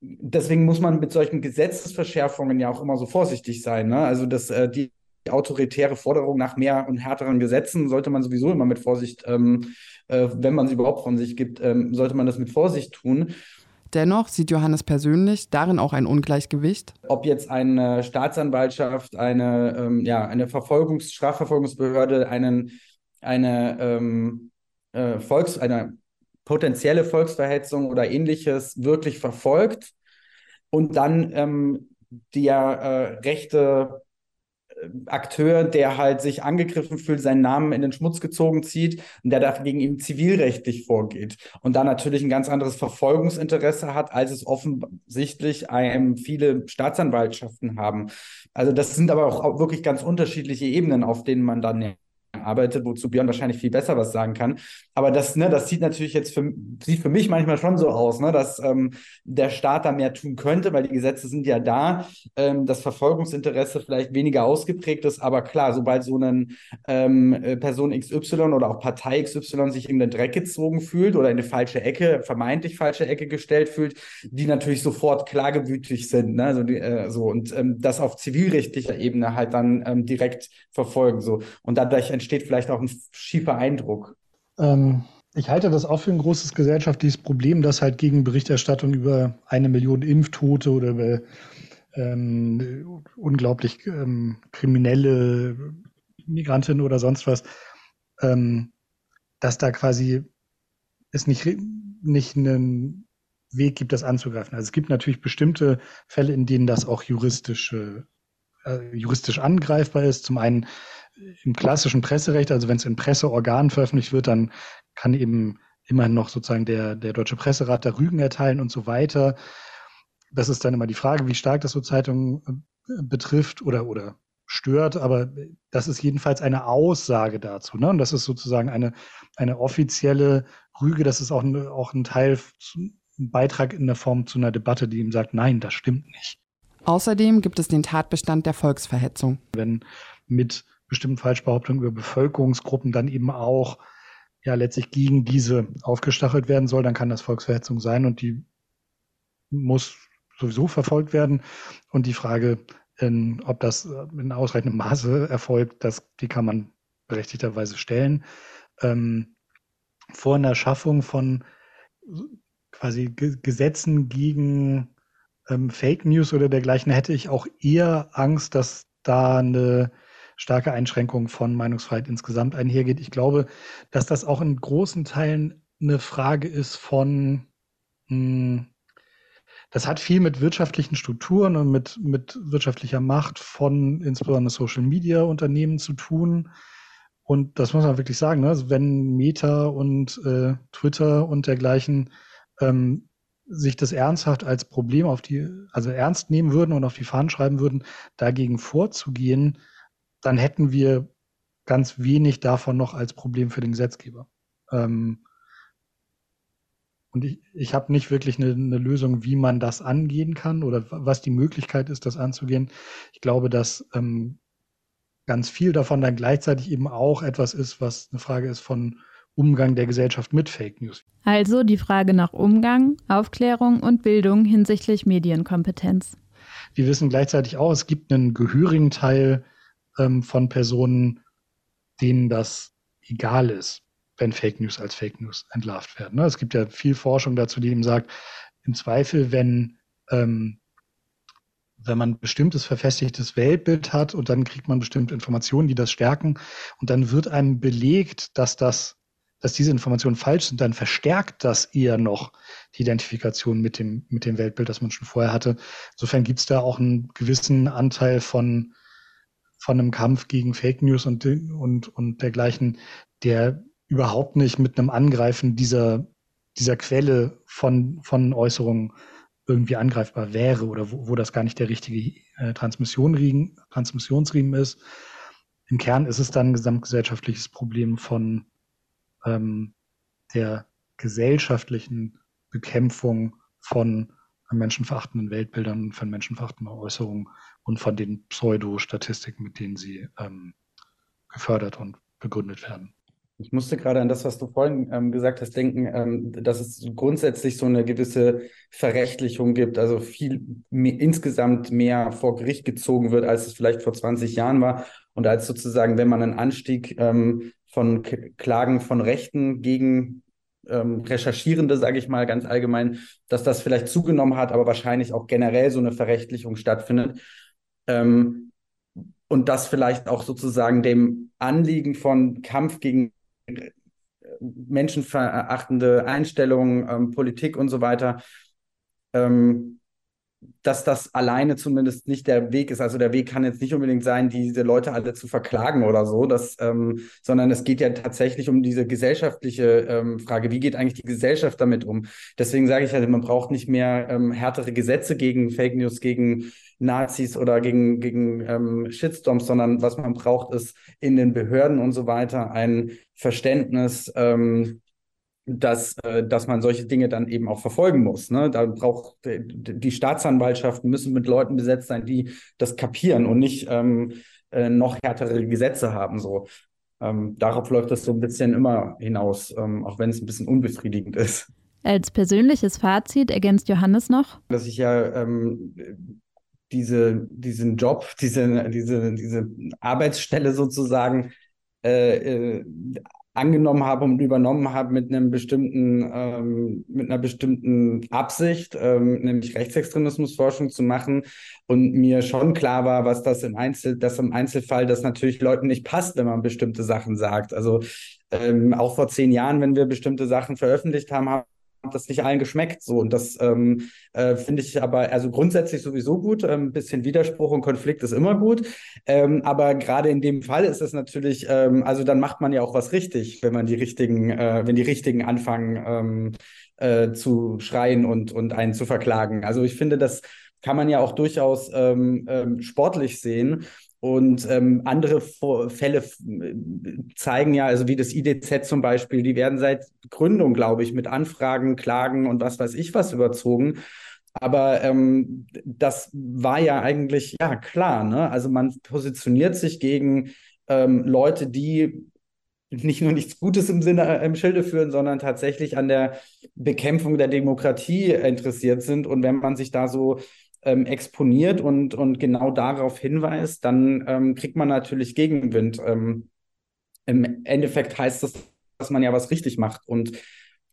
deswegen muss man mit solchen Gesetzesverschärfungen ja auch immer so vorsichtig sein. Ne? Also dass äh, die autoritäre Forderung nach mehr und härteren Gesetzen sollte man sowieso immer mit Vorsicht, ähm, äh, wenn man sie überhaupt von sich gibt, ähm, sollte man das mit Vorsicht tun. Dennoch sieht Johannes persönlich darin auch ein Ungleichgewicht. Ob jetzt eine Staatsanwaltschaft, eine, ähm, ja, eine Verfolgungs-, Strafverfolgungsbehörde, einen, eine, ähm, äh, Volks-, eine potenzielle Volksverhetzung oder ähnliches wirklich verfolgt und dann ähm, der äh, rechte Akteur, der halt sich angegriffen fühlt, seinen Namen in den Schmutz gezogen zieht und der dagegen ihm zivilrechtlich vorgeht und da natürlich ein ganz anderes Verfolgungsinteresse hat, als es offensichtlich einem viele Staatsanwaltschaften haben. Also das sind aber auch wirklich ganz unterschiedliche Ebenen, auf denen man dann arbeitet, wozu Björn wahrscheinlich viel besser was sagen kann. Aber das, ne, das sieht natürlich jetzt für, sieht für mich manchmal schon so aus, ne, dass ähm, der Staat da mehr tun könnte, weil die Gesetze sind ja da, ähm, das Verfolgungsinteresse vielleicht weniger ausgeprägt ist, aber klar, sobald so eine ähm, äh, Person XY oder auch Partei XY sich in den Dreck gezogen fühlt oder in eine falsche Ecke, vermeintlich falsche Ecke gestellt fühlt, die natürlich sofort klagewütig sind, ne, also äh, so und ähm, das auf zivilrechtlicher Ebene halt dann ähm, direkt verfolgen, so und dadurch entsteht vielleicht auch ein schiefer Eindruck. Ähm, ich halte das auch für ein großes gesellschaftliches Problem, dass halt gegen Berichterstattung über eine Million Impftote oder über ähm, unglaublich ähm, kriminelle Migrantinnen oder sonst was, ähm, dass da quasi es nicht, nicht einen Weg gibt, das anzugreifen. Also es gibt natürlich bestimmte Fälle, in denen das auch juristisch, äh, juristisch angreifbar ist. Zum einen im klassischen Presserecht, also wenn es in Presseorganen veröffentlicht wird, dann kann eben immerhin noch sozusagen der, der Deutsche Presserat da Rügen erteilen und so weiter. Das ist dann immer die Frage, wie stark das so Zeitungen äh, betrifft oder, oder stört, aber das ist jedenfalls eine Aussage dazu. Ne? Und das ist sozusagen eine, eine offizielle Rüge, das ist auch, ein, auch ein Teil, ein Beitrag in der Form zu einer Debatte, die ihm sagt, nein, das stimmt nicht. Außerdem gibt es den Tatbestand der Volksverhetzung. Wenn mit bestimmten Falschbehauptungen über Bevölkerungsgruppen dann eben auch ja letztlich gegen diese aufgestachelt werden soll, dann kann das Volksverhetzung sein und die muss sowieso verfolgt werden. Und die Frage, in, ob das in ausreichendem Maße erfolgt, das, die kann man berechtigterweise stellen. Ähm, vor einer Schaffung von quasi Gesetzen gegen ähm, Fake News oder dergleichen hätte ich auch eher Angst, dass da eine starke Einschränkung von Meinungsfreiheit insgesamt einhergeht. Ich glaube, dass das auch in großen Teilen eine Frage ist von, mh, hm, das hat viel mit wirtschaftlichen Strukturen und mit, mit wirtschaftlicher Macht von insbesondere Social Media Unternehmen zu tun. Und das muss man wirklich sagen, ne? wenn Meta und äh, Twitter und dergleichen ähm, sich das ernsthaft als Problem auf die, also ernst nehmen würden und auf die Fahnen schreiben würden, dagegen vorzugehen, dann hätten wir ganz wenig davon noch als Problem für den Gesetzgeber. Ähm, und ich, ich habe nicht wirklich eine, eine, Lösung, wie man das angehen kann oder was die Möglichkeit ist, das anzugehen. Ich glaube, dass ähm, ganz viel davon dann gleichzeitig eben auch etwas ist, was eine Frage ist von Umgang der Gesellschaft mit Fake News. Also die Frage nach Umgang, Aufklärung und Bildung hinsichtlich Medienkompetenz. Wir wissen gleichzeitig auch, es gibt einen gehörigen Teil ähm, von Personen, denen das egal ist, wenn Fake News als Fake News entlarvt werden. Ne? Es gibt ja viel Forschung dazu, die eben sagt, im Zweifel, wenn, ähm, wenn man ein bestimmtes verfestigtes Weltbild hat und dann kriegt man bestimmte Informationen, die das stärken und dann wird einem belegt, dass das dass diese Informationen falsch sind, dann verstärkt das eher noch die Identifikation mit dem, mit dem Weltbild, das man schon vorher hatte. Insofern gibt es da auch einen gewissen Anteil von von einem Kampf gegen Fake News und, und, und dergleichen, der überhaupt nicht mit einem Angreifen dieser, dieser Quelle von, von Äußerungen irgendwie angreifbar wäre oder wo, wo das gar nicht der richtige äh, Transmission Transmissionsriemen ist. Im Kern ist es dann ein gesamtgesellschaftliches Problem von ähm, der gesellschaftlichen Bekämpfung von menschenverachtenden Weltbildern, von menschenverachtenden Äußerungen und von den Pseudo-Statistiken, mit denen sie ähm, gefördert und begründet werden. Ich musste gerade an das, was du vorhin ähm, gesagt hast, denken, ähm, dass es grundsätzlich so eine gewisse Verrechtlichung gibt, also viel mehr, insgesamt mehr vor Gericht gezogen wird, als es vielleicht vor 20 Jahren war. Und als sozusagen, wenn man einen Anstieg ähm, von K Klagen von Rechten gegen ähm, Recherchierende, sage ich mal ganz allgemein, dass das vielleicht zugenommen hat, aber wahrscheinlich auch generell so eine Verrechtlichung stattfindet. Ähm, und das vielleicht auch sozusagen dem Anliegen von Kampf gegen äh, menschenverachtende Einstellungen, ähm, Politik und so weiter, ähm, dass das alleine zumindest nicht der Weg ist. Also der Weg kann jetzt nicht unbedingt sein, diese Leute alle zu verklagen oder so, das, ähm, sondern es geht ja tatsächlich um diese gesellschaftliche ähm, Frage, wie geht eigentlich die Gesellschaft damit um? Deswegen sage ich halt, man braucht nicht mehr ähm, härtere Gesetze gegen Fake News, gegen Nazis oder gegen, gegen ähm, Shitstorms, sondern was man braucht, ist in den Behörden und so weiter ein Verständnis, ähm, dass, äh, dass man solche Dinge dann eben auch verfolgen muss. Ne? Da braucht die Staatsanwaltschaften müssen mit Leuten besetzt sein, die das kapieren und nicht ähm, äh, noch härtere Gesetze haben. So. Ähm, darauf läuft das so ein bisschen immer hinaus, ähm, auch wenn es ein bisschen unbefriedigend ist. Als persönliches Fazit ergänzt Johannes noch, dass ich ja ähm, diese, diesen Job, diese, diese, diese Arbeitsstelle sozusagen äh, äh, angenommen habe und übernommen habe mit einem bestimmten, ähm, mit einer bestimmten Absicht, ähm, nämlich Rechtsextremismusforschung zu machen. Und mir schon klar war, was das im Einzel, dass im Einzelfall das natürlich Leuten nicht passt, wenn man bestimmte Sachen sagt. Also ähm, auch vor zehn Jahren, wenn wir bestimmte Sachen veröffentlicht haben, haben das nicht allen geschmeckt. So. Und das ähm, äh, finde ich aber also grundsätzlich sowieso gut. Ein ähm, bisschen Widerspruch und Konflikt ist immer gut. Ähm, aber gerade in dem Fall ist es natürlich, ähm, also dann macht man ja auch was richtig, wenn man die richtigen, äh, wenn die richtigen anfangen ähm, äh, zu schreien und, und einen zu verklagen. Also ich finde, das kann man ja auch durchaus ähm, ähm, sportlich sehen. Und ähm, andere Fälle zeigen ja, also wie das IDZ zum Beispiel, die werden seit Gründung, glaube ich, mit Anfragen, Klagen und was weiß ich was überzogen. Aber ähm, das war ja eigentlich, ja klar, ne? Also man positioniert sich gegen ähm, Leute, die nicht nur nichts Gutes im Sinne äh, im Schilde führen, sondern tatsächlich an der Bekämpfung der Demokratie interessiert sind. Und wenn man sich da so ähm, exponiert und, und genau darauf hinweist, dann ähm, kriegt man natürlich Gegenwind. Ähm, Im Endeffekt heißt das, dass man ja was richtig macht. Und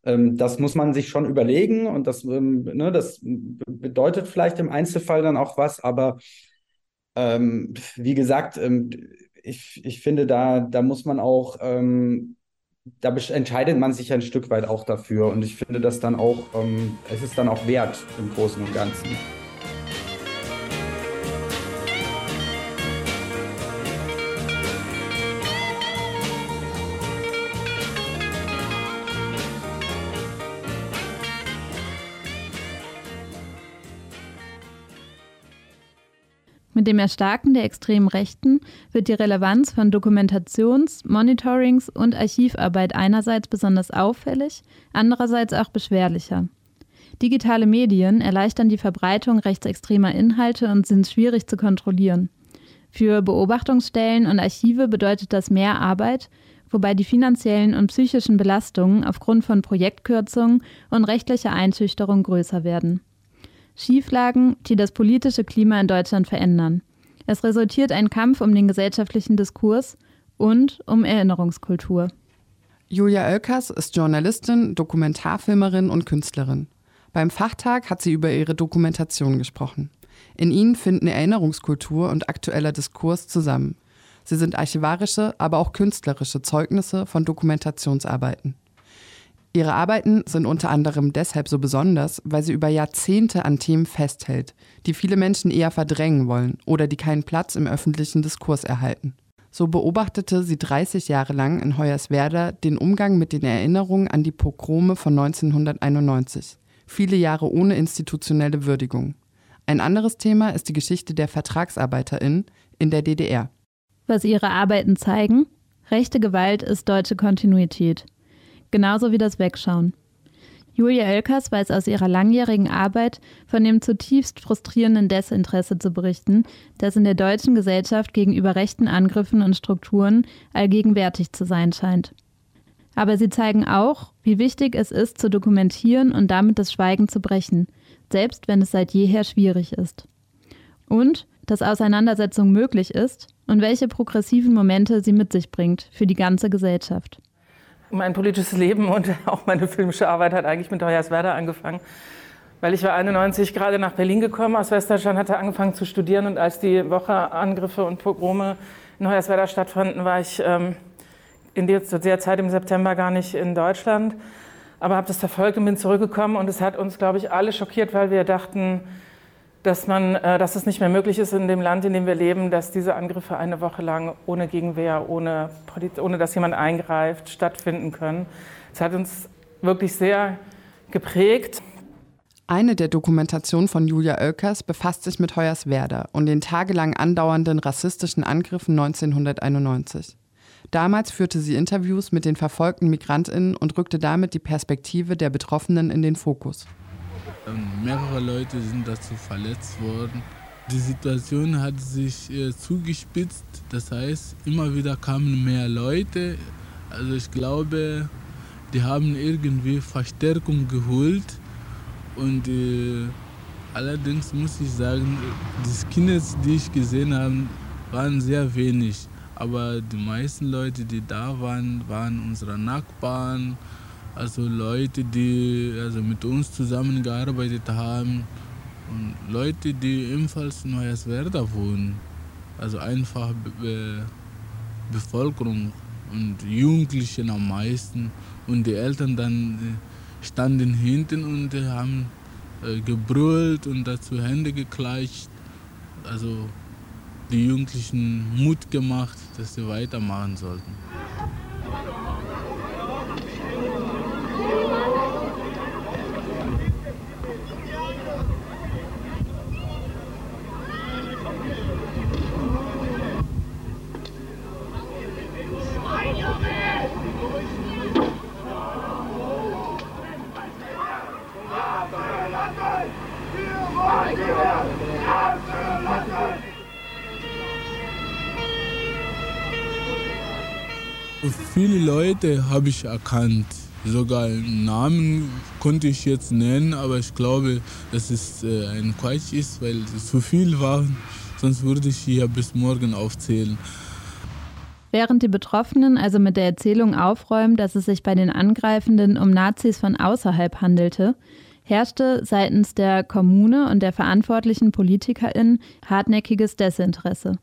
ähm, das muss man sich schon überlegen und das, ähm, ne, das bedeutet vielleicht im Einzelfall dann auch was, aber ähm, wie gesagt, ich, ich finde, da, da muss man auch da entscheidet man sich ein Stück weit auch dafür. Und ich finde das dann auch, ähm, es ist dann auch wert im Großen und Ganzen. Mit dem Erstarken der extremen Rechten wird die Relevanz von Dokumentations-, Monitorings- und Archivarbeit einerseits besonders auffällig, andererseits auch beschwerlicher. Digitale Medien erleichtern die Verbreitung rechtsextremer Inhalte und sind schwierig zu kontrollieren. Für Beobachtungsstellen und Archive bedeutet das mehr Arbeit, wobei die finanziellen und psychischen Belastungen aufgrund von Projektkürzungen und rechtlicher Einschüchterung größer werden. Schieflagen, die das politische Klima in Deutschland verändern. Es resultiert ein Kampf um den gesellschaftlichen Diskurs und um Erinnerungskultur. Julia Oelkers ist Journalistin, Dokumentarfilmerin und Künstlerin. Beim Fachtag hat sie über ihre Dokumentation gesprochen. In ihnen finden Erinnerungskultur und aktueller Diskurs zusammen. Sie sind archivarische, aber auch künstlerische Zeugnisse von Dokumentationsarbeiten. Ihre Arbeiten sind unter anderem deshalb so besonders, weil sie über Jahrzehnte an Themen festhält, die viele Menschen eher verdrängen wollen oder die keinen Platz im öffentlichen Diskurs erhalten. So beobachtete sie 30 Jahre lang in Hoyerswerda den Umgang mit den Erinnerungen an die Pogrome von 1991. Viele Jahre ohne institutionelle Würdigung. Ein anderes Thema ist die Geschichte der VertragsarbeiterInnen in der DDR. Was ihre Arbeiten zeigen? Rechte Gewalt ist deutsche Kontinuität genauso wie das Wegschauen. Julia Elkers weiß aus ihrer langjährigen Arbeit von dem zutiefst frustrierenden Desinteresse zu berichten, das in der deutschen Gesellschaft gegenüber rechten Angriffen und Strukturen allgegenwärtig zu sein scheint. Aber sie zeigen auch, wie wichtig es ist, zu dokumentieren und damit das Schweigen zu brechen, selbst wenn es seit jeher schwierig ist. Und dass Auseinandersetzung möglich ist und welche progressiven Momente sie mit sich bringt für die ganze Gesellschaft. Mein politisches Leben und auch meine filmische Arbeit hat eigentlich mit Hoyerswerda angefangen. Weil ich war 91 gerade nach Berlin gekommen aus Westdeutschland, hatte angefangen zu studieren und als die Woche-Angriffe und Pogrome in Hoyerswerda stattfanden, war ich ähm, in der, zu der Zeit im September gar nicht in Deutschland, aber habe das verfolgt und bin zurückgekommen und es hat uns, glaube ich, alle schockiert, weil wir dachten, dass, man, äh, dass es nicht mehr möglich ist in dem Land, in dem wir leben, dass diese Angriffe eine Woche lang ohne Gegenwehr, ohne, ohne dass jemand eingreift, stattfinden können. Es hat uns wirklich sehr geprägt. Eine der Dokumentationen von Julia Oelkers befasst sich mit Hoyerswerda und den tagelang andauernden rassistischen Angriffen 1991. Damals führte sie Interviews mit den verfolgten Migrantinnen und rückte damit die Perspektive der Betroffenen in den Fokus. Ähm, mehrere Leute sind dazu verletzt worden. Die Situation hat sich äh, zugespitzt, das heißt, immer wieder kamen mehr Leute. Also ich glaube, die haben irgendwie Verstärkung geholt und äh, allerdings muss ich sagen, die Skins, die ich gesehen habe, waren sehr wenig. Aber die meisten Leute, die da waren, waren unsere Nachbarn, also Leute, die also mit uns zusammengearbeitet haben und Leute, die ebenfalls in Hoyerswerda wohnen. Also einfach Be Bevölkerung und Jugendlichen am meisten. Und die Eltern dann äh, standen hinten und haben äh, gebrüllt und dazu Hände geklatscht. Also die Jugendlichen Mut gemacht, dass sie weitermachen sollten. Viele Leute habe ich erkannt. Sogar Namen konnte ich jetzt nennen, aber ich glaube, dass es äh, ein Quatsch ist, weil es zu viel waren. Sonst würde ich hier bis morgen aufzählen. Während die Betroffenen also mit der Erzählung aufräumen, dass es sich bei den Angreifenden um Nazis von außerhalb handelte, herrschte seitens der Kommune und der verantwortlichen PolitikerInnen hartnäckiges Desinteresse.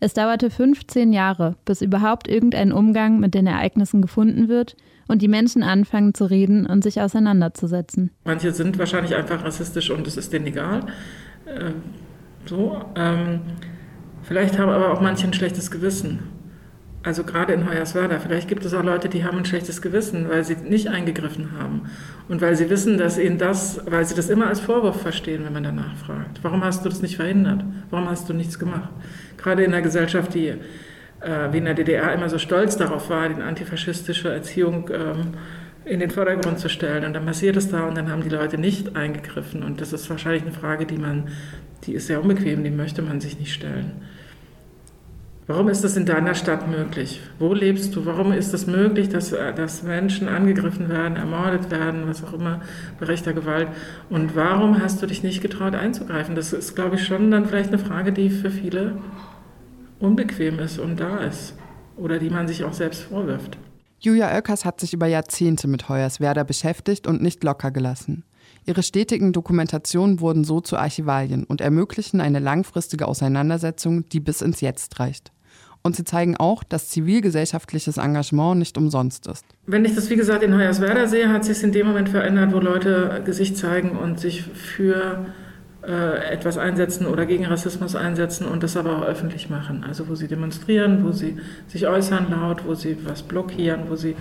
Es dauerte 15 Jahre, bis überhaupt irgendein Umgang mit den Ereignissen gefunden wird und die Menschen anfangen zu reden und sich auseinanderzusetzen. Manche sind wahrscheinlich einfach rassistisch und es ist denen egal. Äh, so, ähm, vielleicht haben aber auch manche ein schlechtes Gewissen. Also gerade in Hoyerswerda. Vielleicht gibt es auch Leute, die haben ein schlechtes Gewissen, weil sie nicht eingegriffen haben. Und weil sie wissen, dass ihnen das, weil sie das immer als Vorwurf verstehen, wenn man danach fragt. Warum hast du das nicht verhindert? Warum hast du nichts gemacht? Gerade in einer Gesellschaft, die äh, wie in der DDR immer so stolz darauf war, die antifaschistische Erziehung ähm, in den Vordergrund zu stellen. Und dann passiert es da und dann haben die Leute nicht eingegriffen. Und das ist wahrscheinlich eine Frage, die man, die ist sehr unbequem, die möchte man sich nicht stellen. Warum ist das in deiner Stadt möglich? Wo lebst du? Warum ist es das möglich, dass, dass Menschen angegriffen werden, ermordet werden, was auch immer, bei rechter Gewalt? Und warum hast du dich nicht getraut einzugreifen? Das ist, glaube ich, schon dann vielleicht eine Frage, die für viele unbequem ist und da ist. Oder die man sich auch selbst vorwirft. Julia Oelkers hat sich über Jahrzehnte mit Hoyerswerda beschäftigt und nicht locker gelassen. Ihre stetigen Dokumentationen wurden so zu Archivalien und ermöglichen eine langfristige Auseinandersetzung, die bis ins Jetzt reicht. Und sie zeigen auch, dass zivilgesellschaftliches Engagement nicht umsonst ist. Wenn ich das, wie gesagt, in Hoyerswerda sehe, hat sich in dem Moment verändert, wo Leute Gesicht zeigen und sich für äh, etwas einsetzen oder gegen Rassismus einsetzen und das aber auch öffentlich machen. Also wo sie demonstrieren, wo sie sich äußern laut, wo sie was blockieren, wo sie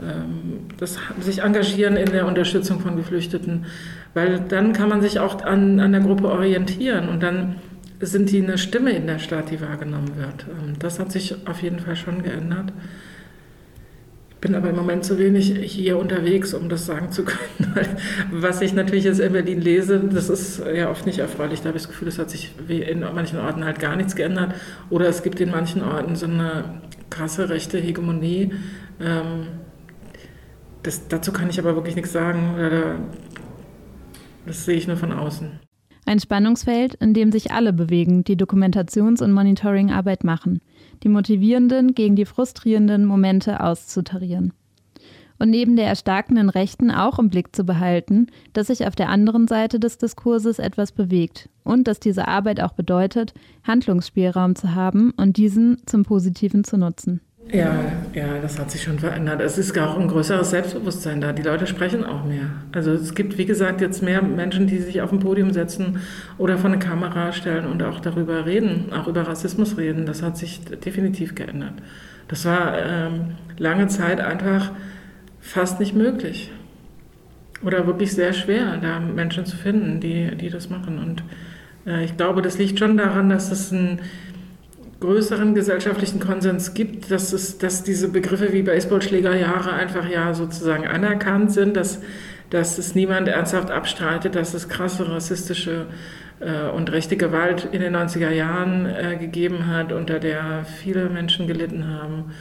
ähm, das, sich engagieren in der Unterstützung von Geflüchteten. Weil dann kann man sich auch an, an der Gruppe orientieren und dann sind die eine Stimme in der Stadt, die wahrgenommen wird. Ähm, das hat sich auf jeden Fall schon geändert. Ich bin aber im Moment zu wenig hier unterwegs, um das sagen zu können. Was ich natürlich jetzt in Berlin lese, das ist ja oft nicht erfreulich. Da habe ich das Gefühl, es hat sich in manchen Orten halt gar nichts geändert. Oder es gibt in manchen Orten so eine krasse rechte Hegemonie. Ähm, das, dazu kann ich aber wirklich nichts sagen. Das sehe ich nur von außen. Ein Spannungsfeld, in dem sich alle bewegen, die Dokumentations- und Monitoringarbeit machen, die motivierenden gegen die frustrierenden Momente auszutarieren. Und neben der erstarkenden Rechten auch im Blick zu behalten, dass sich auf der anderen Seite des Diskurses etwas bewegt und dass diese Arbeit auch bedeutet, Handlungsspielraum zu haben und diesen zum Positiven zu nutzen. Ja, ja, das hat sich schon verändert. Es ist auch ein größeres Selbstbewusstsein da. Die Leute sprechen auch mehr. Also es gibt, wie gesagt, jetzt mehr Menschen, die sich auf ein Podium setzen oder vor eine Kamera stellen und auch darüber reden, auch über Rassismus reden. Das hat sich definitiv geändert. Das war ähm, lange Zeit einfach fast nicht möglich. Oder wirklich sehr schwer, da Menschen zu finden, die, die das machen. Und äh, ich glaube, das liegt schon daran, dass es ein größeren gesellschaftlichen Konsens gibt, dass, es, dass diese Begriffe wie Baseballschlägerjahre einfach ja sozusagen anerkannt sind, dass, dass es niemand ernsthaft abstreitet, dass es krasse rassistische äh, und rechte Gewalt in den 90er Jahren äh, gegeben hat, unter der viele Menschen gelitten haben,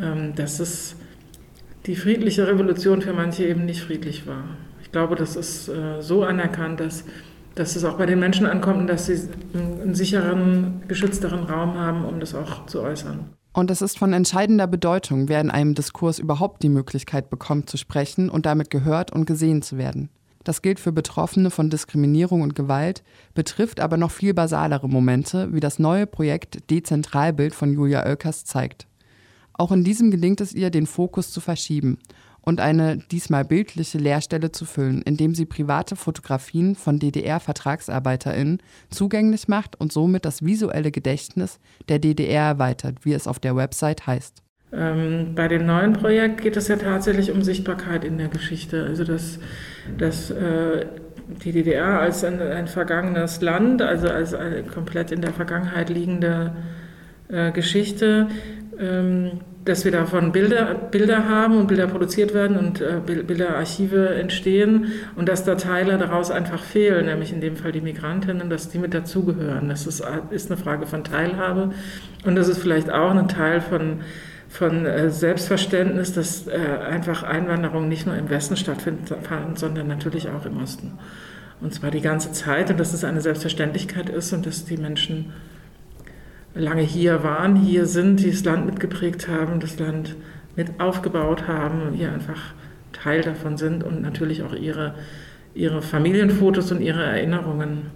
ähm, dass es die friedliche Revolution für manche eben nicht friedlich war. Ich glaube, das ist äh, so anerkannt, dass dass es auch bei den Menschen ankommt und dass sie einen sicheren, geschützteren Raum haben, um das auch zu äußern. Und es ist von entscheidender Bedeutung, wer in einem Diskurs überhaupt die Möglichkeit bekommt zu sprechen und damit gehört und gesehen zu werden. Das gilt für Betroffene von Diskriminierung und Gewalt, betrifft aber noch viel basalere Momente, wie das neue Projekt Dezentralbild von Julia Oelkers zeigt. Auch in diesem gelingt es ihr, den Fokus zu verschieben und eine diesmal bildliche Leerstelle zu füllen, indem sie private Fotografien von DDR-VertragsarbeiterInnen zugänglich macht und somit das visuelle Gedächtnis der DDR erweitert, wie es auf der Website heißt. Ähm, bei dem neuen Projekt geht es ja tatsächlich um Sichtbarkeit in der Geschichte. Also dass, dass äh, die DDR als ein, ein, vergangenes Land, also als eine komplett in der Vergangenheit liegende äh, Geschichte, ähm, dass wir davon Bilder, Bilder haben und Bilder produziert werden und äh, Bilderarchive entstehen und dass da Teile daraus einfach fehlen, nämlich in dem Fall die Migrantinnen, dass die mit dazugehören. Das ist, ist eine Frage von Teilhabe und das ist vielleicht auch ein Teil von, von äh, Selbstverständnis, dass äh, einfach Einwanderung nicht nur im Westen stattfindet, sondern natürlich auch im Osten. Und zwar die ganze Zeit und dass es eine Selbstverständlichkeit ist und dass die Menschen lange hier waren, hier sind, die das Land mitgeprägt haben, das Land mit aufgebaut haben, hier einfach Teil davon sind und natürlich auch ihre, ihre Familienfotos und ihre Erinnerungen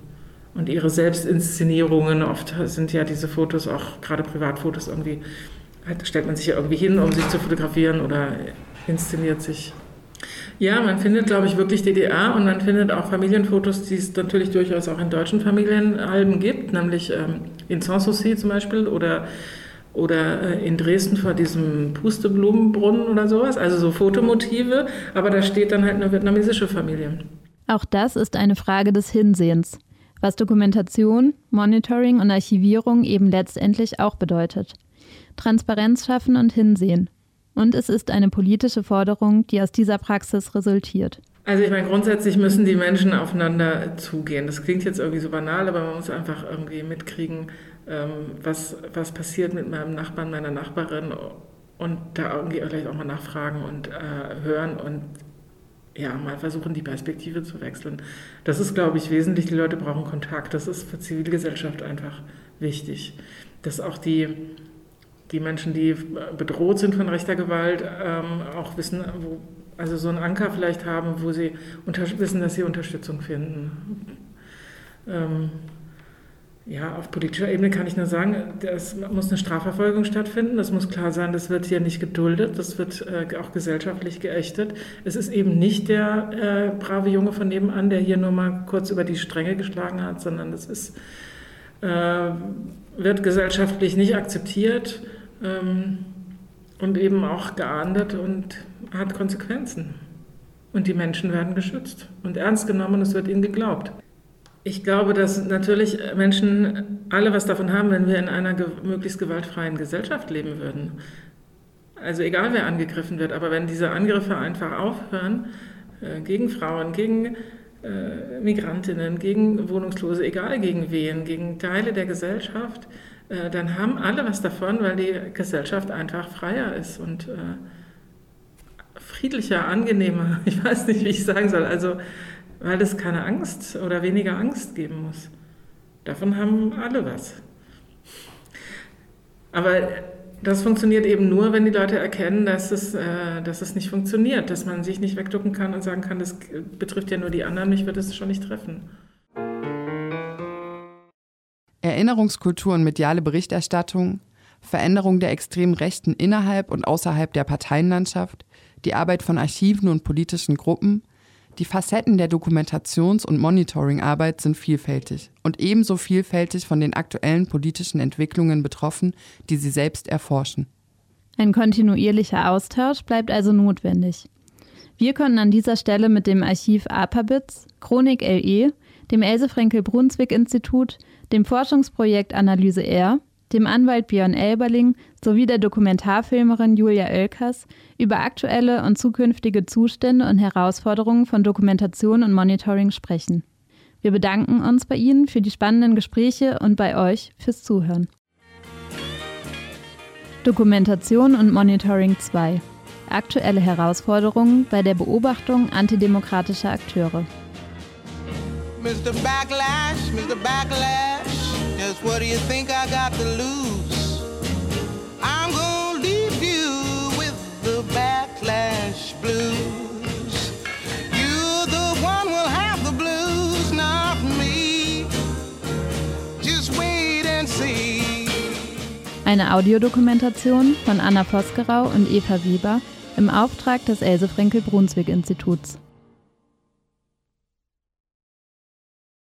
und ihre Selbstinszenierungen. Oft sind ja diese Fotos, auch gerade Privatfotos, irgendwie, stellt man sich ja irgendwie hin, um sich zu fotografieren oder inszeniert sich ja, man findet, glaube ich, wirklich DDR und man findet auch Familienfotos, die es natürlich durchaus auch in deutschen Familienalben gibt, nämlich ähm, in Sanssouci zum Beispiel oder, oder äh, in Dresden vor diesem Pusteblumenbrunnen oder sowas, also so Fotomotive, aber da steht dann halt eine vietnamesische Familie. Auch das ist eine Frage des Hinsehens, was Dokumentation, Monitoring und Archivierung eben letztendlich auch bedeutet. Transparenz schaffen und hinsehen. Und es ist eine politische Forderung, die aus dieser Praxis resultiert. Also ich meine, grundsätzlich müssen die Menschen aufeinander zugehen. Das klingt jetzt irgendwie so banal, aber man muss einfach irgendwie mitkriegen, ähm, was, was passiert mit meinem Nachbarn, meiner Nachbarin und da irgendwie vielleicht auch mal nachfragen und äh, hören und ja, mal versuchen, die Perspektive zu wechseln. Das ist, glaube ich, wesentlich. Die Leute brauchen Kontakt. Das ist für Zivilgesellschaft einfach wichtig. Dass auch die die Menschen, die bedroht sind von rechter Gewalt, ähm, auch wissen, wo, also so einen Anker vielleicht haben, wo sie wissen, dass sie Unterstützung finden. Ähm, ja, auf politischer Ebene kann ich nur sagen, es muss eine Strafverfolgung stattfinden. Das muss klar sein, das wird hier nicht geduldet, das wird äh, auch gesellschaftlich geächtet. Es ist eben nicht der äh, brave Junge von nebenan, der hier nur mal kurz über die Stränge geschlagen hat, sondern das ist, äh, wird gesellschaftlich nicht akzeptiert ähm, und eben auch geahndet und hat Konsequenzen. Und die Menschen werden geschützt und ernst genommen und es wird ihnen geglaubt. Ich glaube, dass natürlich Menschen alle was davon haben, wenn wir in einer ge möglichst gewaltfreien Gesellschaft leben würden. Also egal, wer angegriffen wird, aber wenn diese Angriffe einfach aufhören, äh, gegen Frauen, gegen äh, Migrantinnen, gegen Wohnungslose, egal gegen wen, gegen Teile der Gesellschaft, äh, dann haben alle was davon, weil die Gesellschaft einfach freier ist und äh, friedlicher, angenehmer. Ich weiß nicht, wie ich sagen soll. Also, weil es keine Angst oder weniger Angst geben muss. Davon haben alle was. Aber das funktioniert eben nur, wenn die Leute erkennen, dass es, äh, dass es nicht funktioniert, dass man sich nicht wegducken kann und sagen kann, das betrifft ja nur die anderen, mich wird es schon nicht treffen. Erinnerungskultur und mediale Berichterstattung, Veränderung der extremen Rechten innerhalb und außerhalb der Parteienlandschaft, die Arbeit von Archiven und politischen Gruppen, die Facetten der Dokumentations- und Monitoringarbeit sind vielfältig und ebenso vielfältig von den aktuellen politischen Entwicklungen betroffen, die sie selbst erforschen. Ein kontinuierlicher Austausch bleibt also notwendig. Wir können an dieser Stelle mit dem Archiv APABITS, Chronik LE, dem Else Frenkel Brunswick Institut, dem Forschungsprojekt Analyse R, dem Anwalt Björn Elberling sowie der Dokumentarfilmerin Julia Oelkers über aktuelle und zukünftige Zustände und Herausforderungen von Dokumentation und Monitoring sprechen. Wir bedanken uns bei Ihnen für die spannenden Gespräche und bei euch fürs Zuhören. Dokumentation und Monitoring 2. Aktuelle Herausforderungen bei der Beobachtung antidemokratischer Akteure. Mr. Backlash, Mr. Backlash, just what do you think I got to lose? I'm gonna leave you with the backlash blues. You're the one will have the blues, not me. Just wait and see. Eine Audiodokumentation von Anna Vosgerau und Eva Weber im Auftrag des Else Frenkel Brunswick Instituts.